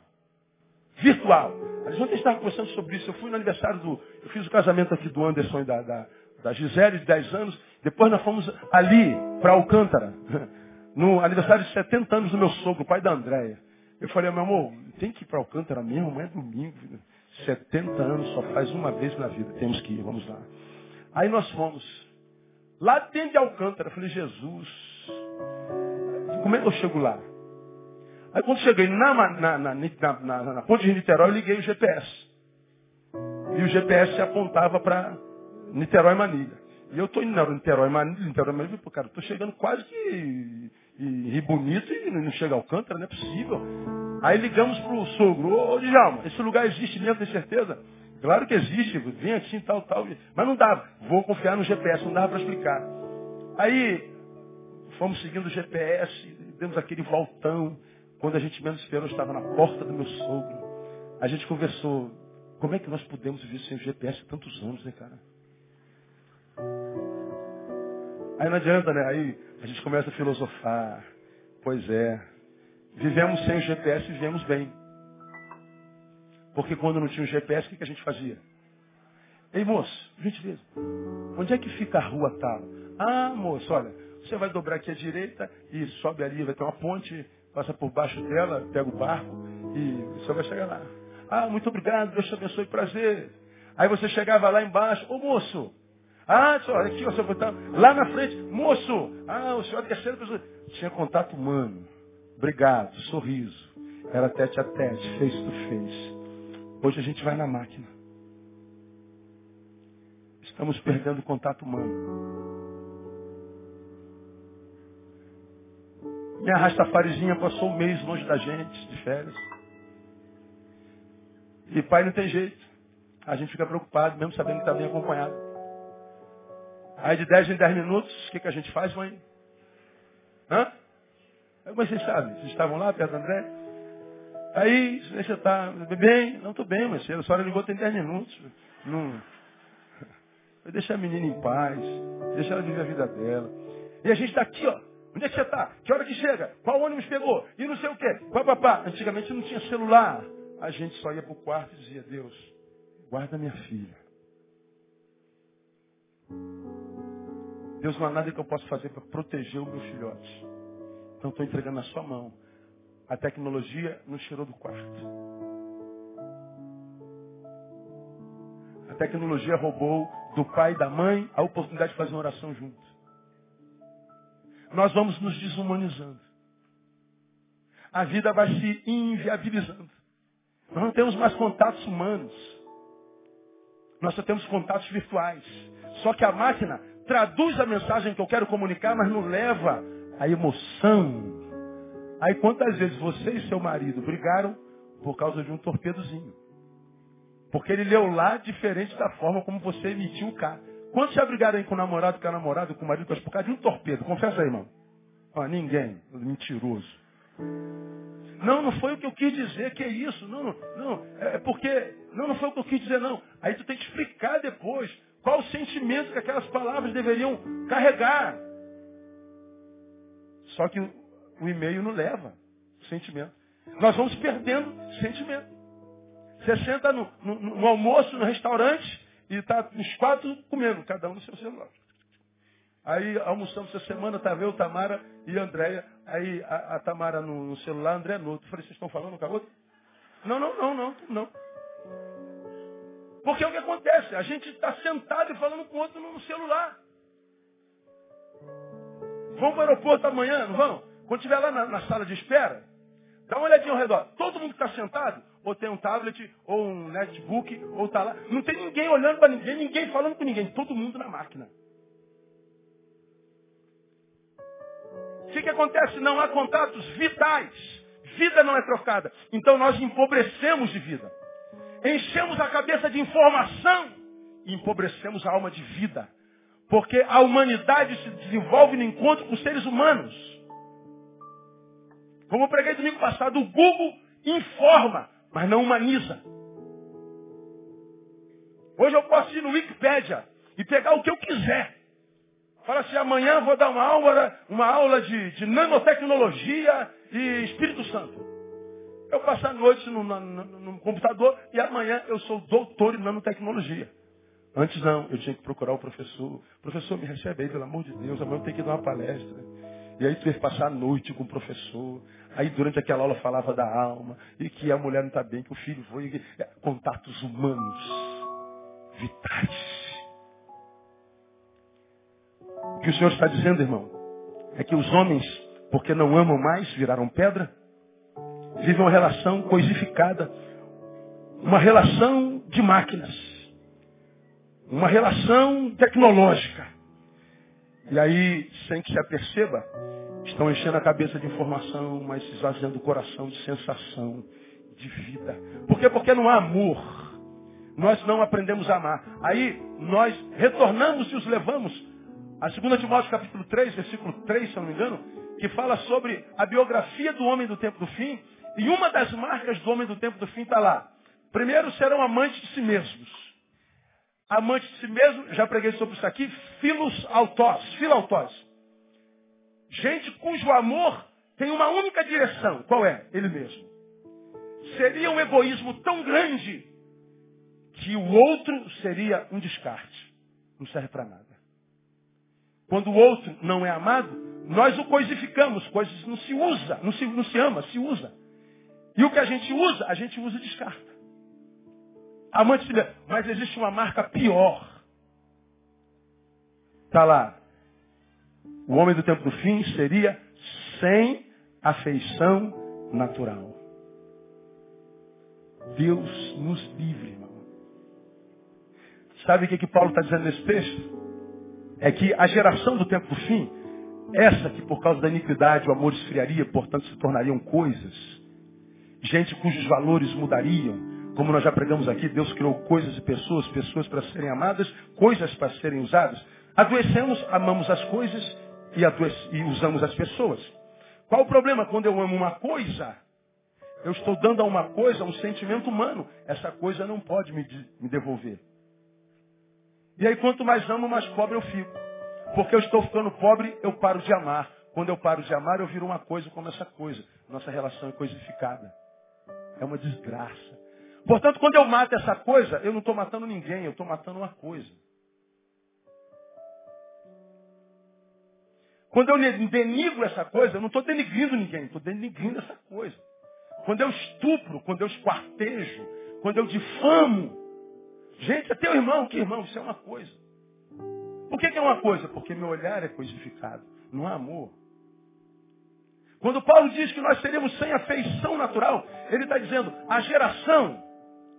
A: Virtual. Aliás, ontem estava conversando sobre isso. Eu fui no aniversário do. Eu fiz o casamento aqui do Anderson e da, da, da Gisele, de 10 anos. Depois nós fomos ali, para Alcântara. No aniversário de 70 anos do meu sogro, pai da Andréia. Eu falei, meu amor, tem que ir para Alcântara mesmo, amanhã é domingo. 70 anos só faz uma vez na vida. Temos que ir, vamos lá. Aí nós fomos. Lá dentro de Alcântara, eu falei, Jesus, como é que eu chego lá? Aí quando cheguei na, na, na, na, ponte de Niterói, eu liguei o GPS. E o GPS apontava para Niterói Manilha. E eu estou indo na Niterói Manilha, Niterói Manilha, pô, cara, estou chegando quase que Rio Bonito e não chega ao Alcântara, não é possível. Aí ligamos para o sogro, ô Djalma, esse lugar existe mesmo, tem certeza? Claro que existe, vem assim, tal, tal. Mas não dava. Vou confiar no GPS, não dava para explicar. Aí fomos seguindo o GPS, demos aquele voltão. Quando a gente menos esperou, estava na porta do meu sogro. A gente conversou. Como é que nós podemos viver sem o GPS tantos anos, né, cara? Aí não adianta, né? Aí a gente começa a filosofar. Pois é. Vivemos sem o GPS e vivemos bem. Porque quando não tinha o GPS, o que a gente fazia? Ei, moço, gentileza, onde é que fica a rua tal? Ah, moço, olha, você vai dobrar aqui à direita e sobe ali, vai ter uma ponte, passa por baixo dela, pega o barco e você vai chegar lá. Ah, muito obrigado, Deus te abençoe, prazer. Aí você chegava lá embaixo, ô moço, ah, senhor, aqui você botar lá na frente, moço, ah, o senhor é terceira pessoa. Tinha contato humano. Obrigado, sorriso. Era tete a tete, face to face. Hoje a gente vai na máquina. Estamos perdendo contato humano. Minha rastafarizinha passou um mês longe da gente, de férias. E pai não tem jeito. A gente fica preocupado, mesmo sabendo que está bem acompanhado. Aí de 10 em 10 minutos, o que, que a gente faz, mãe? Hã? Como vocês sabem? Vocês estavam lá perto do André? Aí, você está bem? Não estou bem, mas a senhora ligou tem 10 minutos. Não. Deixa a menina em paz. Deixa ela viver a vida dela. E a gente está aqui, ó. Onde é que você está? Que hora que chega? Qual ônibus pegou? E não sei o quê. Papapá. Antigamente não tinha celular. A gente só ia para o quarto e dizia, Deus, guarda minha filha. Deus não há nada que eu possa fazer para proteger o meu filhote. Então estou entregando na sua mão. A tecnologia nos tirou do quarto. A tecnologia roubou do pai e da mãe a oportunidade de fazer uma oração juntos. Nós vamos nos desumanizando. A vida vai se inviabilizando. Nós não temos mais contatos humanos. Nós só temos contatos virtuais. Só que a máquina traduz a mensagem que eu quero comunicar, mas não leva a emoção. Aí quantas vezes você e seu marido brigaram por causa de um torpedozinho? Porque ele leu lá diferente da forma como você emitiu cá. Quantos já brigaram aí com o namorado, com a namorada, com o marido, por causa de um torpedo? Confessa aí, irmão. Ó, ninguém. Mentiroso. Não, não foi o que eu quis dizer, que é isso. Não, não, é porque, não, não foi o que eu quis dizer, não. Aí tu tem que explicar depois qual o sentimento que aquelas palavras deveriam carregar. Só que o e-mail não leva sentimento. Nós vamos perdendo sentimento. Você senta no, no, no almoço, no restaurante, e está os quatro comendo, cada um no seu celular. Aí almoçamos essa semana, tá eu, Tamara e Andréia. Aí a, a, Tamara no, celular, a Andréia no outro. Falei, vocês estão falando com a outra? Não, não, não, não, não. Porque é o que acontece? A gente está sentado e falando com o outro no celular. Vamos para o aeroporto amanhã, não vão? Quando estiver lá na, na, sala de espera, dá uma olhadinha ao redor. Todo mundo que está sentado, ou tem um tablet, ou um netbook, ou está lá. Não tem ninguém olhando para ninguém, ninguém falando com ninguém. Todo mundo na máquina. O que, que acontece? Não há contatos vitais. Vida não é trocada. Então nós empobrecemos de vida. Enchemos a cabeça de informação e empobrecemos a alma de vida. Porque a humanidade se desenvolve no encontro com seres humanos. Como eu preguei domingo passado, o Google informa, mas não humaniza. Hoje eu posso ir no Wikipedia e pegar o que eu quiser. Fala assim, amanhã vou dar uma aula, uma aula de, de nanotecnologia e Espírito Santo. Eu passo a noite no, no, no, computador e amanhã eu sou doutor em nanotecnologia. Antes não, eu tinha que procurar o professor. Professor, me recebe aí, pelo amor de Deus, amanhã eu tenho que dar uma palestra. E aí tu ia passar a noite com o professor. Aí durante aquela aula falava da alma, e que a mulher não está bem, que o filho foi. É, contatos humanos, vitais. O que o Senhor está dizendo, irmão, é que os homens, porque não amam mais, viraram pedra, vivem uma relação coisificada, uma relação de máquinas uma relação tecnológica. E aí, sem que se aperceba, estão enchendo a cabeça de informação, mas esvaziando o coração de sensação, de vida. Por quê? Porque não há amor. Nós não aprendemos a amar. Aí nós retornamos e os levamos a 2 Timóteo capítulo 3, versículo 3, se eu não me engano, que fala sobre a biografia do homem do tempo do fim. E uma das marcas do homem do tempo do fim está lá. Primeiro serão amantes de si mesmos amante de si mesmo, já preguei sobre isso aqui, filos autós, filautós. Gente cujo amor tem uma única direção. Qual é? Ele mesmo. Seria um egoísmo tão grande que o outro seria um descarte. Não serve para nada. Quando o outro não é amado, nós o coisificamos. Coisas não se usa, não se, não se ama, se usa. E o que a gente usa, a gente usa e descarta. Amante Mas existe uma marca pior. Está lá. O homem do tempo do fim seria sem afeição natural. Deus nos livre, irmão. Sabe o que, que Paulo está dizendo nesse texto? É que a geração do tempo do fim, essa que por causa da iniquidade o amor esfriaria, portanto se tornariam coisas, gente cujos valores mudariam, como nós já pregamos aqui, Deus criou coisas e pessoas, pessoas para serem amadas, coisas para serem usadas. Adoecemos, amamos as coisas e, e usamos as pessoas. Qual o problema? Quando eu amo uma coisa, eu estou dando a uma coisa um sentimento humano. Essa coisa não pode me, me devolver. E aí, quanto mais amo, mais pobre eu fico. Porque eu estou ficando pobre, eu paro de amar. Quando eu paro de amar, eu viro uma coisa como essa coisa. Nossa relação é coisificada. É uma desgraça. Portanto, quando eu mato essa coisa, eu não estou matando ninguém, eu estou matando uma coisa. Quando eu denigro essa coisa, eu não estou denigrindo ninguém, estou denigrindo essa coisa. Quando eu estupro, quando eu esquartejo, quando eu difamo. Gente, é teu irmão, que irmão, isso é uma coisa. Por que, que é uma coisa? Porque meu olhar é coisificado, não há amor. Quando Paulo diz que nós seremos sem afeição natural, ele está dizendo, a geração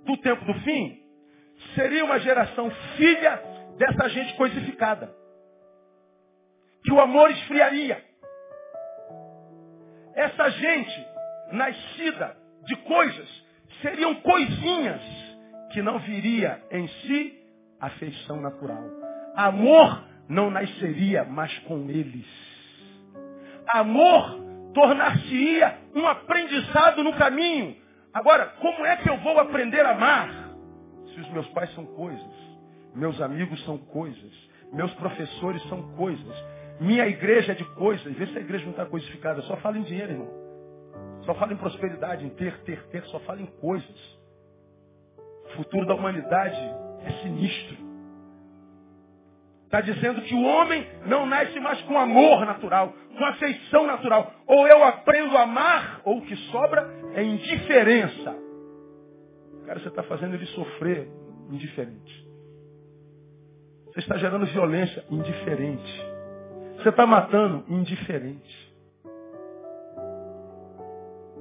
A: do tempo do fim seria uma geração filha dessa gente coisificada. Que o amor esfriaria. Essa gente nascida de coisas seriam coisinhas que não viria em si afeição natural. Amor não nasceria mais com eles. Amor tornar-se-ia um aprendizado no caminho. Agora, como é que eu vou aprender a amar? Se os meus pais são coisas, meus amigos são coisas, meus professores são coisas, minha igreja é de coisas. Vê se a igreja não está coisificada, só fala em dinheiro, irmão. Só fala em prosperidade, em ter, ter, ter, só fala em coisas. O futuro da humanidade é sinistro. Está dizendo que o homem não nasce mais com amor natural, com afeição natural. Ou eu aprendo a amar, ou o que sobra é indiferença. Cara, você está fazendo ele sofrer indiferente. Você está gerando violência indiferente. Você está matando indiferente.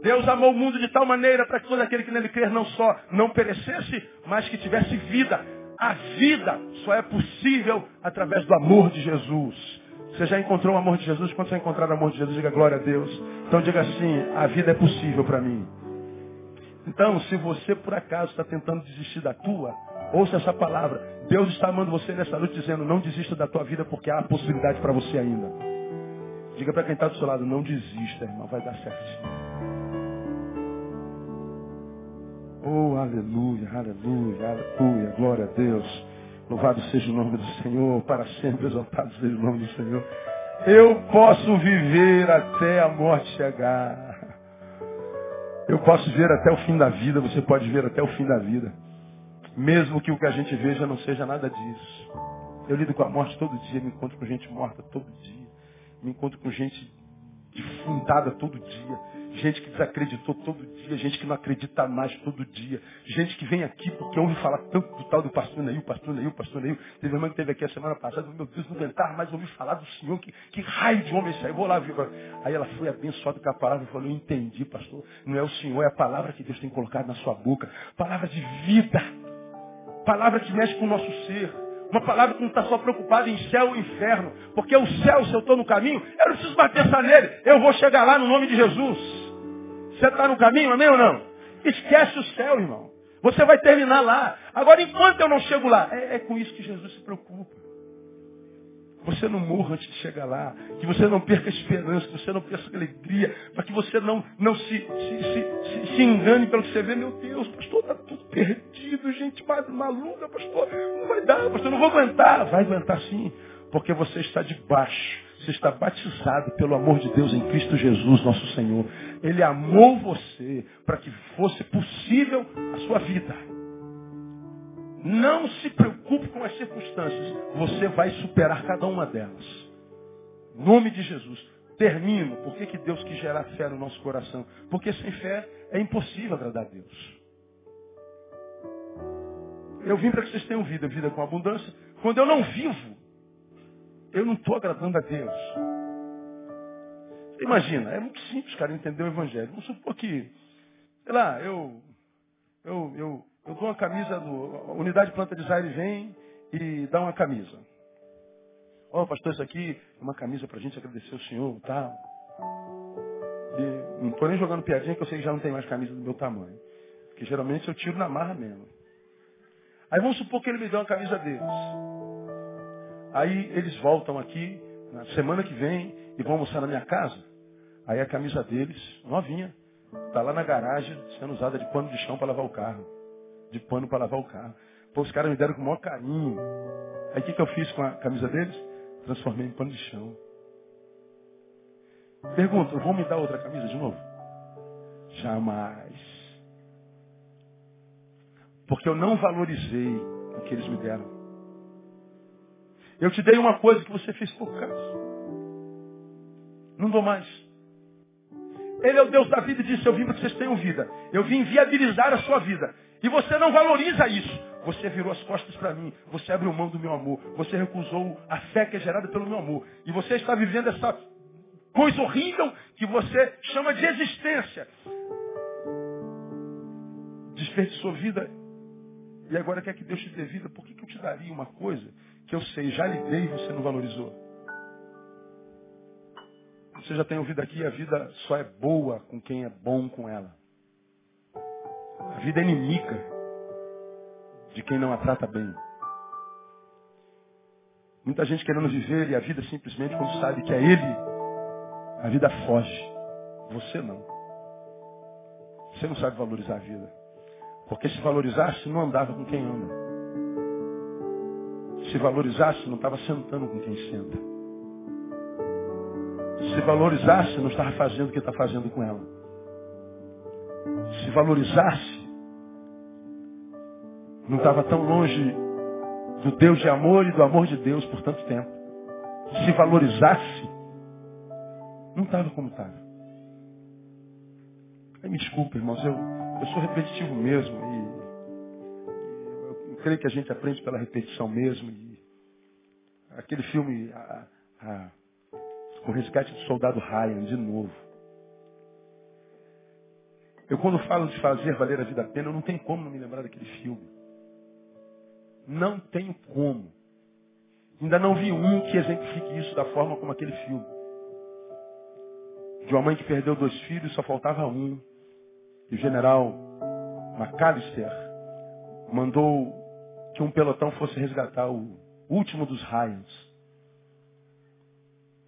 A: Deus amou o mundo de tal maneira para que todo aquele que nele crer não só não perecesse, mas que tivesse vida. A vida só é possível através do amor de Jesus. Você já encontrou o amor de Jesus? Quando você encontrar o amor de Jesus, diga glória a Deus. Então diga assim, a vida é possível para mim. Então, se você por acaso está tentando desistir da tua, ouça essa palavra. Deus está amando você nessa noite dizendo, não desista da tua vida porque há possibilidade para você ainda. Diga para quem está do seu lado, não desista, irmão, vai dar certo. Oh, aleluia, aleluia, aleluia, glória a Deus. Louvado seja o nome do Senhor, para sempre exaltado seja o nome do Senhor. Eu posso viver até a morte chegar. Eu posso ver até o fim da vida, você pode ver até o fim da vida. Mesmo que o que a gente veja não seja nada disso. Eu lido com a morte todo dia, me encontro com gente morta todo dia. Me encontro com gente defundada todo dia gente que desacreditou todo dia, gente que não acredita mais todo dia, gente que vem aqui porque ouve falar tanto do tal do pastor Neil, pastor Neil, pastor Neil. Teve uma irmã que teve aqui a semana passada, meu Deus, não aguentava mais ouvir falar do Senhor, que, que raio de homem é esse aí, vou lá ver. Aí ela foi abençoada com a palavra e falou, entendi, pastor, não é o Senhor, é a palavra que Deus tem colocado na sua boca, palavra de vida, palavra que mexe com o nosso ser. Uma palavra que não está só preocupada em céu ou inferno. Porque o céu, se eu estou no caminho, eu não preciso bater essa nele. Eu vou chegar lá no nome de Jesus. Você está no caminho, amém ou não? Esquece o céu, irmão. Você vai terminar lá. Agora, enquanto eu não chego lá, é, é com isso que Jesus se preocupa. Você não morra antes de chegar lá. Que você não perca a esperança, que você não perca a alegria. Para que você não, não se, se, se, se, engane pelo que você vê. Meu Deus, pastor, está tudo perdido. Gente maluca, pastor. Não vai dar, pastor, não vou aguentar. Vai aguentar sim. Porque você está debaixo você está batizado pelo amor de Deus em Cristo Jesus, nosso Senhor. Ele amou você para que fosse possível a sua vida. Não se preocupe com as circunstâncias. Você vai superar cada uma delas. Em nome de Jesus. Termino. Por que, que Deus quis gerar fé no nosso coração? Porque sem fé é impossível agradar a Deus. Eu vim para que vocês tenham vida, vida com abundância. Quando eu não vivo, eu não estou agradando a Deus. Você imagina, é muito simples, cara, entender o Evangelho. Vamos supor que, sei lá, eu, eu, eu, eu dou uma camisa, do, a unidade planta de Israel vem e dá uma camisa. Ó, oh, pastor, isso aqui é uma camisa para a gente agradecer o Senhor, tá? E não estou nem jogando piadinha, que eu sei que já não tem mais camisa do meu tamanho. Porque geralmente eu tiro na marra mesmo. Aí vamos supor que ele me deu uma camisa deles. Aí eles voltam aqui na semana que vem e vão almoçar na minha casa. Aí a camisa deles, novinha, está lá na garagem sendo usada de pano de chão para lavar o carro. De pano para lavar o carro. Pô, os caras me deram com o maior carinho. Aí o que, que eu fiz com a camisa deles? Transformei em pano de chão. Pergunta, vão me dar outra camisa de novo? Jamais. Porque eu não valorizei o que eles me deram. Eu te dei uma coisa que você fez por causa. Não dou mais. Ele é o Deus da vida e disse, eu vim para que vocês tenham vida. Eu vim viabilizar a sua vida. E você não valoriza isso. Você virou as costas para mim. Você abriu mão do meu amor. Você recusou a fé que é gerada pelo meu amor. E você está vivendo essa coisa horrível que você chama de existência. Desperdiçou vida e agora quer que Deus te dê vida. Por que, que eu te daria uma coisa que eu sei, já lhe dei e você não valorizou? Você já tem ouvido aqui, a vida só é boa com quem é bom com ela. Vida é inimiga de quem não a trata bem. Muita gente querendo viver e a vida simplesmente quando sabe que é Ele, a vida foge. Você não. Você não sabe valorizar a vida. Porque se valorizasse, não andava com quem anda. Se valorizasse, não estava sentando com quem senta. Se valorizasse, não estava fazendo o que está fazendo com ela. Se valorizasse, não estava tão longe do Deus de amor e do amor de Deus por tanto tempo. Se valorizasse, não estava como estava. Me desculpe, irmãos, eu, eu sou repetitivo mesmo. E eu creio que a gente aprende pela repetição mesmo. E aquele filme, a, a, O Resgate do Soldado Ryan, de novo. Eu quando falo de fazer valer a vida a pena, eu não tenho como não me lembrar daquele filme. Não tenho como. Ainda não vi um que exemplifique isso da forma como aquele filme. De uma mãe que perdeu dois filhos, só faltava um. E o general McAllister mandou que um pelotão fosse resgatar o último dos Ryans.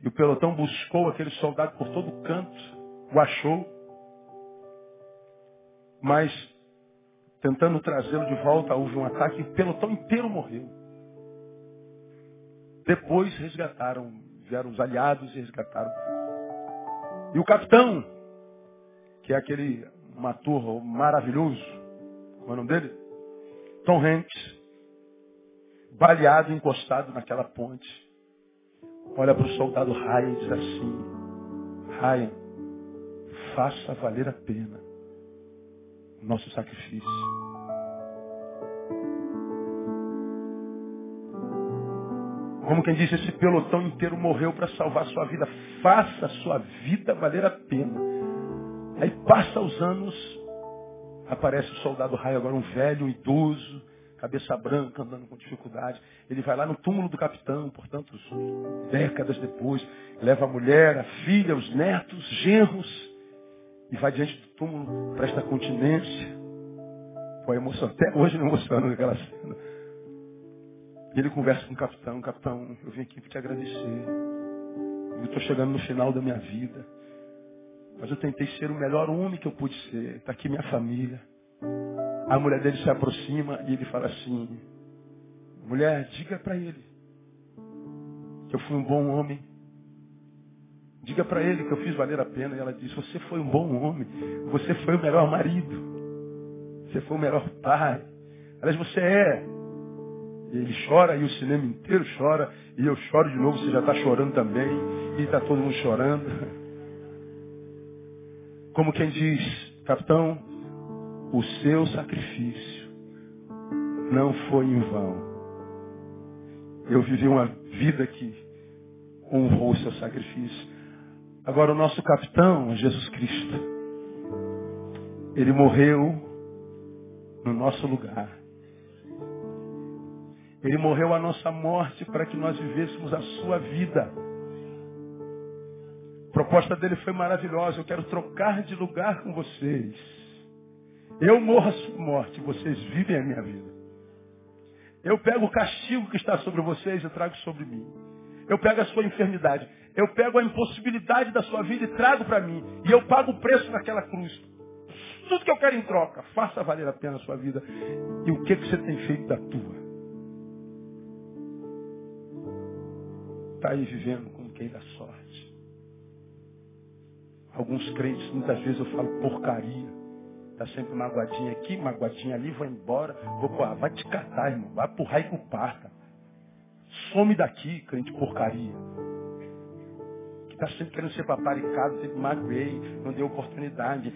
A: E o pelotão buscou aquele soldado por todo canto, o achou, mas tentando trazê-lo de volta, houve um ataque e o pelotão inteiro morreu. Depois resgataram, vieram os aliados e resgataram. E o capitão, que é aquele ator maravilhoso, como é o nome dele? Tom Hanks, baleado, encostado naquela ponte. Olha para o soldado Ryan e diz assim, Ryan, faça valer a pena nosso sacrifício. Como quem disse, esse pelotão inteiro morreu para salvar sua vida. Faça a sua vida valer a pena. Aí passa os anos, aparece o soldado raio, agora um velho, um idoso, cabeça branca, andando com dificuldade. Ele vai lá no túmulo do capitão, portanto, décadas depois, leva a mulher, a filha, os netos, genros, e vai diante do túmulo, presta continência. Foi emoção, até hoje me emociona aquela cena. E ele conversa com o capitão, capitão, eu vim aqui para te agradecer. Eu estou chegando no final da minha vida. Mas eu tentei ser o melhor homem que eu pude ser. Está aqui minha família. A mulher dele se aproxima e ele fala assim: Mulher, diga para ele que eu fui um bom homem. Diga para ele que eu fiz valer a pena. E ela diz: Você foi um bom homem. Você foi o melhor marido. Você foi o melhor pai. Aliás, você é. E ele chora e o cinema inteiro chora. E eu choro de novo. Você já está chorando também. E está todo mundo chorando. Como quem diz, capitão, o seu sacrifício não foi em vão. Eu vivi uma vida que honrou o seu sacrifício. Agora o nosso capitão, Jesus Cristo, ele morreu no nosso lugar. Ele morreu a nossa morte para que nós vivêssemos a sua vida. A proposta dele foi maravilhosa. Eu quero trocar de lugar com vocês. Eu morro a sua morte, vocês vivem a minha vida. Eu pego o castigo que está sobre vocês e trago sobre mim. Eu pego a sua enfermidade. Eu pego a impossibilidade da sua vida e trago para mim. E eu pago o preço naquela cruz. Tudo que eu quero em troca, faça valer a pena a sua vida. E o que, que você tem feito da tua? Está aí vivendo como quem dá sorte. Alguns crentes, muitas vezes eu falo porcaria. Está sempre magoadinha aqui, magoadinha ali, vou embora. Vou, vai te catar, irmão. Vai pro raio com parta. Some daqui, crente porcaria. Está sempre querendo ser paparicado, sempre magoei, não deu oportunidade.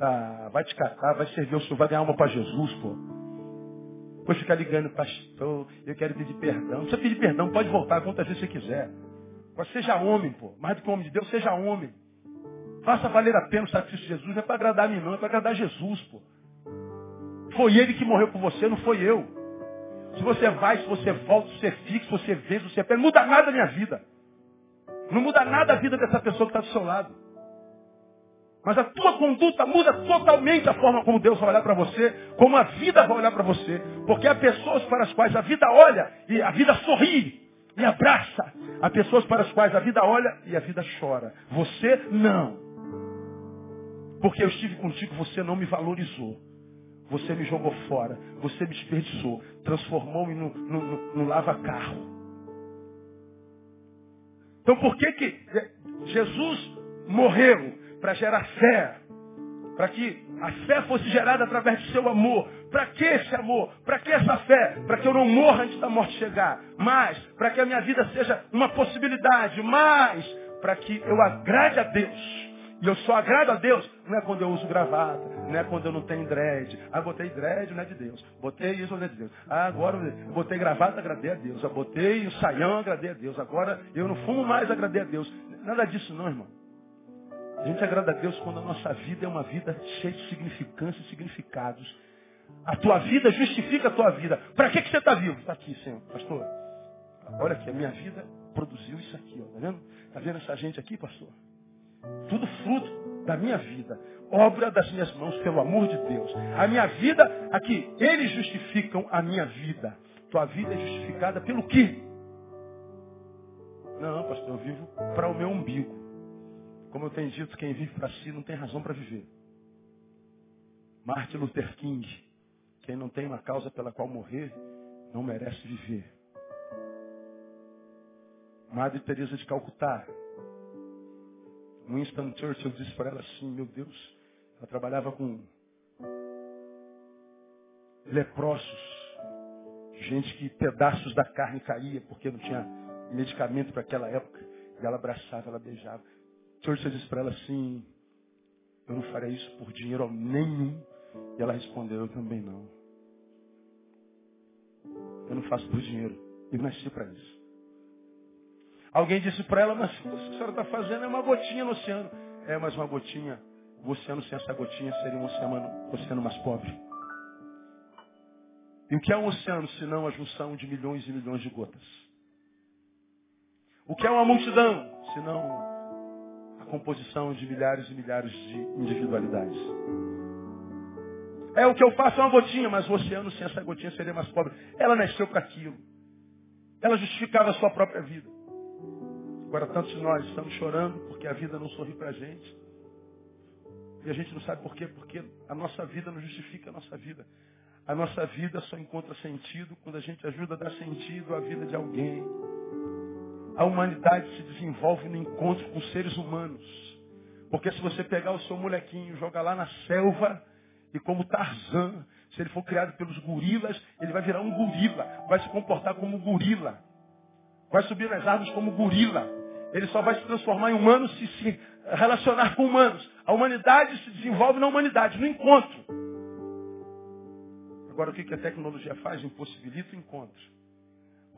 A: Ah, vai te catar, vai servir o Senhor, vai ganhar uma para Jesus, pô. Depois ficar ligando, pastor, eu quero pedir perdão. Não precisa pedir perdão, pode voltar quantas vezes você quiser. Mas seja homem, pô. Mais do que homem de Deus, seja homem. Faça valer a pena o sacrifício de Jesus. Não é para agradar a mim, não. É para agradar Jesus, pô. Foi ele que morreu por você, não foi eu. Se você vai, se você volta, se você fica, se você vê, se você pega, não muda nada na minha vida. Não muda nada a vida dessa pessoa que está do seu lado. Mas a tua conduta muda totalmente a forma como Deus vai olhar para você, como a vida vai olhar para você. Porque há pessoas para as quais a vida olha e a vida sorri e abraça. Há pessoas para as quais a vida olha e a vida chora. Você não. Porque eu estive contigo, você não me valorizou. Você me jogou fora. Você me desperdiçou. Transformou-me no, no, no, no lava-carro. Então por que que Jesus morreu para gerar fé? Para que a fé fosse gerada através do seu amor. Para que esse amor? Para que essa fé? Para que eu não morra antes da morte chegar. Mas, para que a minha vida seja uma possibilidade. Mas, para que eu agrade a Deus. E eu só agrado a Deus, não é quando eu uso gravata, não é quando eu não tenho dread. Ah, botei dread, não é de Deus. Botei isso, não é de Deus. Ah, agora eu botei gravata, agradei a Deus. Eu botei o saião, agradei a Deus. Agora eu não fumo mais, agradei a Deus. Nada disso não, irmão. A gente agrada a Deus quando a nossa vida é uma vida cheia de significância e significados. A tua vida justifica a tua vida. Para que, que você está vivo? Está aqui, Senhor. Pastor, olha aqui, a minha vida produziu isso aqui. Está vendo? Está vendo essa gente aqui, pastor? Tudo fruto da minha vida. Obra das minhas mãos, pelo amor de Deus. A minha vida, aqui, eles justificam a minha vida. Tua vida é justificada pelo quê? Não, pastor, eu vivo para o meu umbigo. Como eu tenho dito, quem vive para si não tem razão para viver. Martin Luther King, quem não tem uma causa pela qual morrer, não merece viver. Madre Teresa de Calcutá, Winston Churchill disse para ela assim, meu Deus, ela trabalhava com leprosos, gente que pedaços da carne caía porque não tinha medicamento para aquela época. E ela abraçava, ela beijava. Churchill disse para ela assim, eu não farei isso por dinheiro nenhum. E ela respondeu, eu também não. Eu não faço por dinheiro. Eu nasci para isso. Alguém disse para ela, mas o que a senhora está fazendo é uma gotinha no oceano. É, mas uma gotinha, o oceano sem essa gotinha seria um oceano, oceano mais pobre. E o que é um oceano, senão a junção de milhões e milhões de gotas? O que é uma multidão, senão a composição de milhares e milhares de individualidades? É o que eu faço, é uma gotinha, mas o oceano sem essa gotinha seria mais pobre. Ela nasceu para aquilo. Ela justificava a sua própria vida. Agora, tantos de nós estamos chorando porque a vida não sorri para a gente. E a gente não sabe por quê, porque a nossa vida não justifica a nossa vida. A nossa vida só encontra sentido quando a gente ajuda a dar sentido à vida de alguém. A humanidade se desenvolve no encontro com seres humanos. Porque se você pegar o seu molequinho, jogar lá na selva, e como Tarzan, se ele for criado pelos gorilas, ele vai virar um gorila, vai se comportar como gorila, vai subir nas árvores como gorila. Ele só vai se transformar em humano se se relacionar com humanos. A humanidade se desenvolve na humanidade, no encontro. Agora, o que a tecnologia faz? Impossibilita o encontro.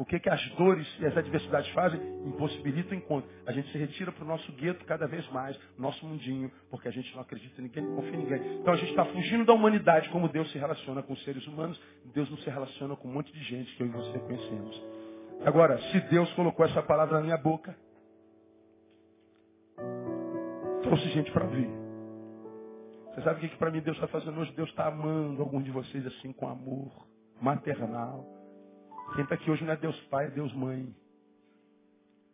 A: O que, que as dores e as adversidades fazem? Impossibilita o encontro. A gente se retira para o nosso gueto cada vez mais, nosso mundinho, porque a gente não acredita em ninguém, não confia em ninguém. Então a gente está fugindo da humanidade, como Deus se relaciona com os seres humanos. Deus não se relaciona com um monte de gente que eu e você conhecemos. Agora, se Deus colocou essa palavra na minha boca, trouxe gente para ouvir. Você sabe o que, que para mim Deus está fazendo hoje? Deus está amando alguns de vocês assim com amor maternal. Quem está aqui hoje não é Deus Pai, é Deus Mãe.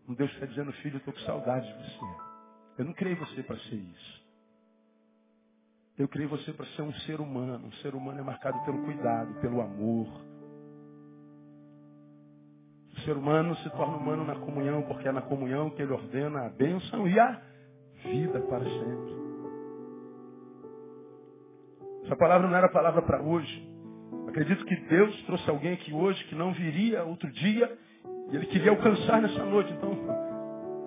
A: Um Deus está dizendo, filho, eu estou com saudade de você. Eu não criei você para ser isso. Eu criei você para ser um ser humano. Um ser humano é marcado pelo cuidado, pelo amor. O ser humano se torna humano na comunhão, porque é na comunhão que ele ordena a bênção e a vida para sempre. Essa palavra não era palavra para hoje. Acredito que Deus trouxe alguém aqui hoje que não viria outro dia e ele queria alcançar nessa noite. Então,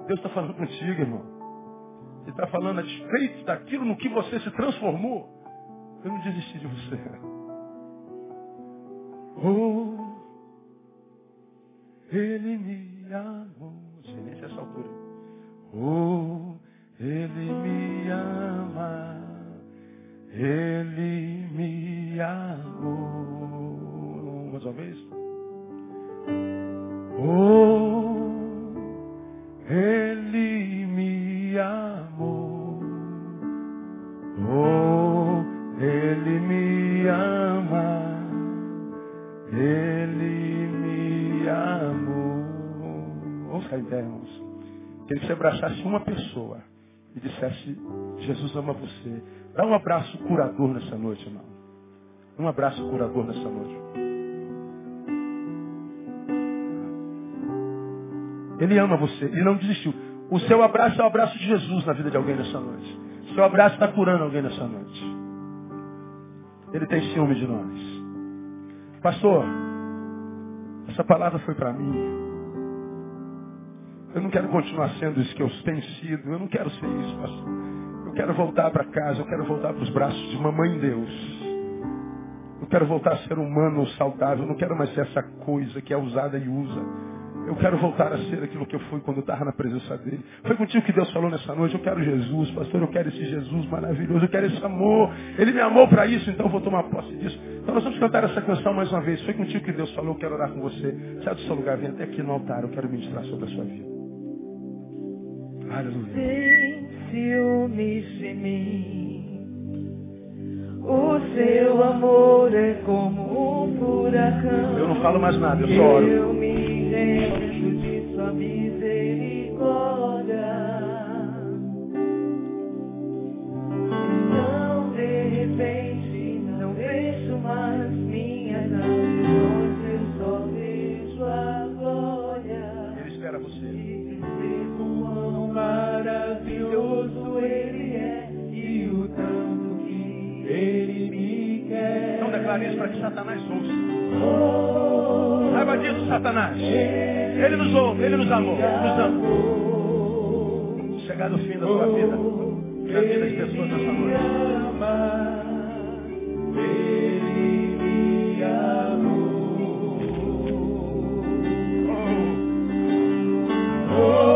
A: Deus está falando contigo, irmão. Ele está falando a despeito daquilo no que você se transformou. Eu não desisti de você. Oh, ele me amou. Silêncio essa altura. Oh, ele me ama. Ele me amou. Mais uma vez. Oh, ele me amou. Oh, ele me ama. Ele me amou. Vamos ficar em irmãos. Queria que você abraçasse uma pessoa e dissesse, Jesus ama você. Dá um abraço curador nessa noite, irmão. Um abraço curador nessa noite. Ele ama você. Ele não desistiu. O seu abraço é o abraço de Jesus na vida de alguém nessa noite. O seu abraço está curando alguém nessa noite. Ele tem ciúme de nós. Pastor, essa palavra foi para mim. Eu não quero continuar sendo isso que eu tenho sido. Eu não quero ser isso, pastor. Eu quero voltar para casa. Eu quero voltar para os braços de mamãe Deus. Eu quero voltar a ser humano saudável. Eu não quero mais ser essa coisa que é usada e usa. Eu quero voltar a ser aquilo que eu fui quando eu estava na presença dele. Foi contigo que Deus falou nessa noite. Eu quero Jesus, pastor. Eu quero esse Jesus maravilhoso. Eu quero esse amor. Ele me amou para isso, então eu vou tomar posse disso. Então nós vamos cantar essa canção mais uma vez. Foi contigo que Deus falou. Eu quero orar com você. Sai do seu lugar, vem até aqui no altar. Eu quero ministrar sobre a sua vida. Aleluia.
B: Tem ciúmes de mim. O seu amor é como um furacão.
A: Eu não falo mais nada, eu só oro.
B: Eu me lembro de sua misericórdia. Então, de repente, não vejo mais quer.
A: Então declare isso para que Satanás ouça. Saiba disso, Satanás. Ele nos ouve, ele nos amou, ele nos ama. Chegar no fim da sua vida, na vida das pessoas nessa noite.
B: me amou. Oh,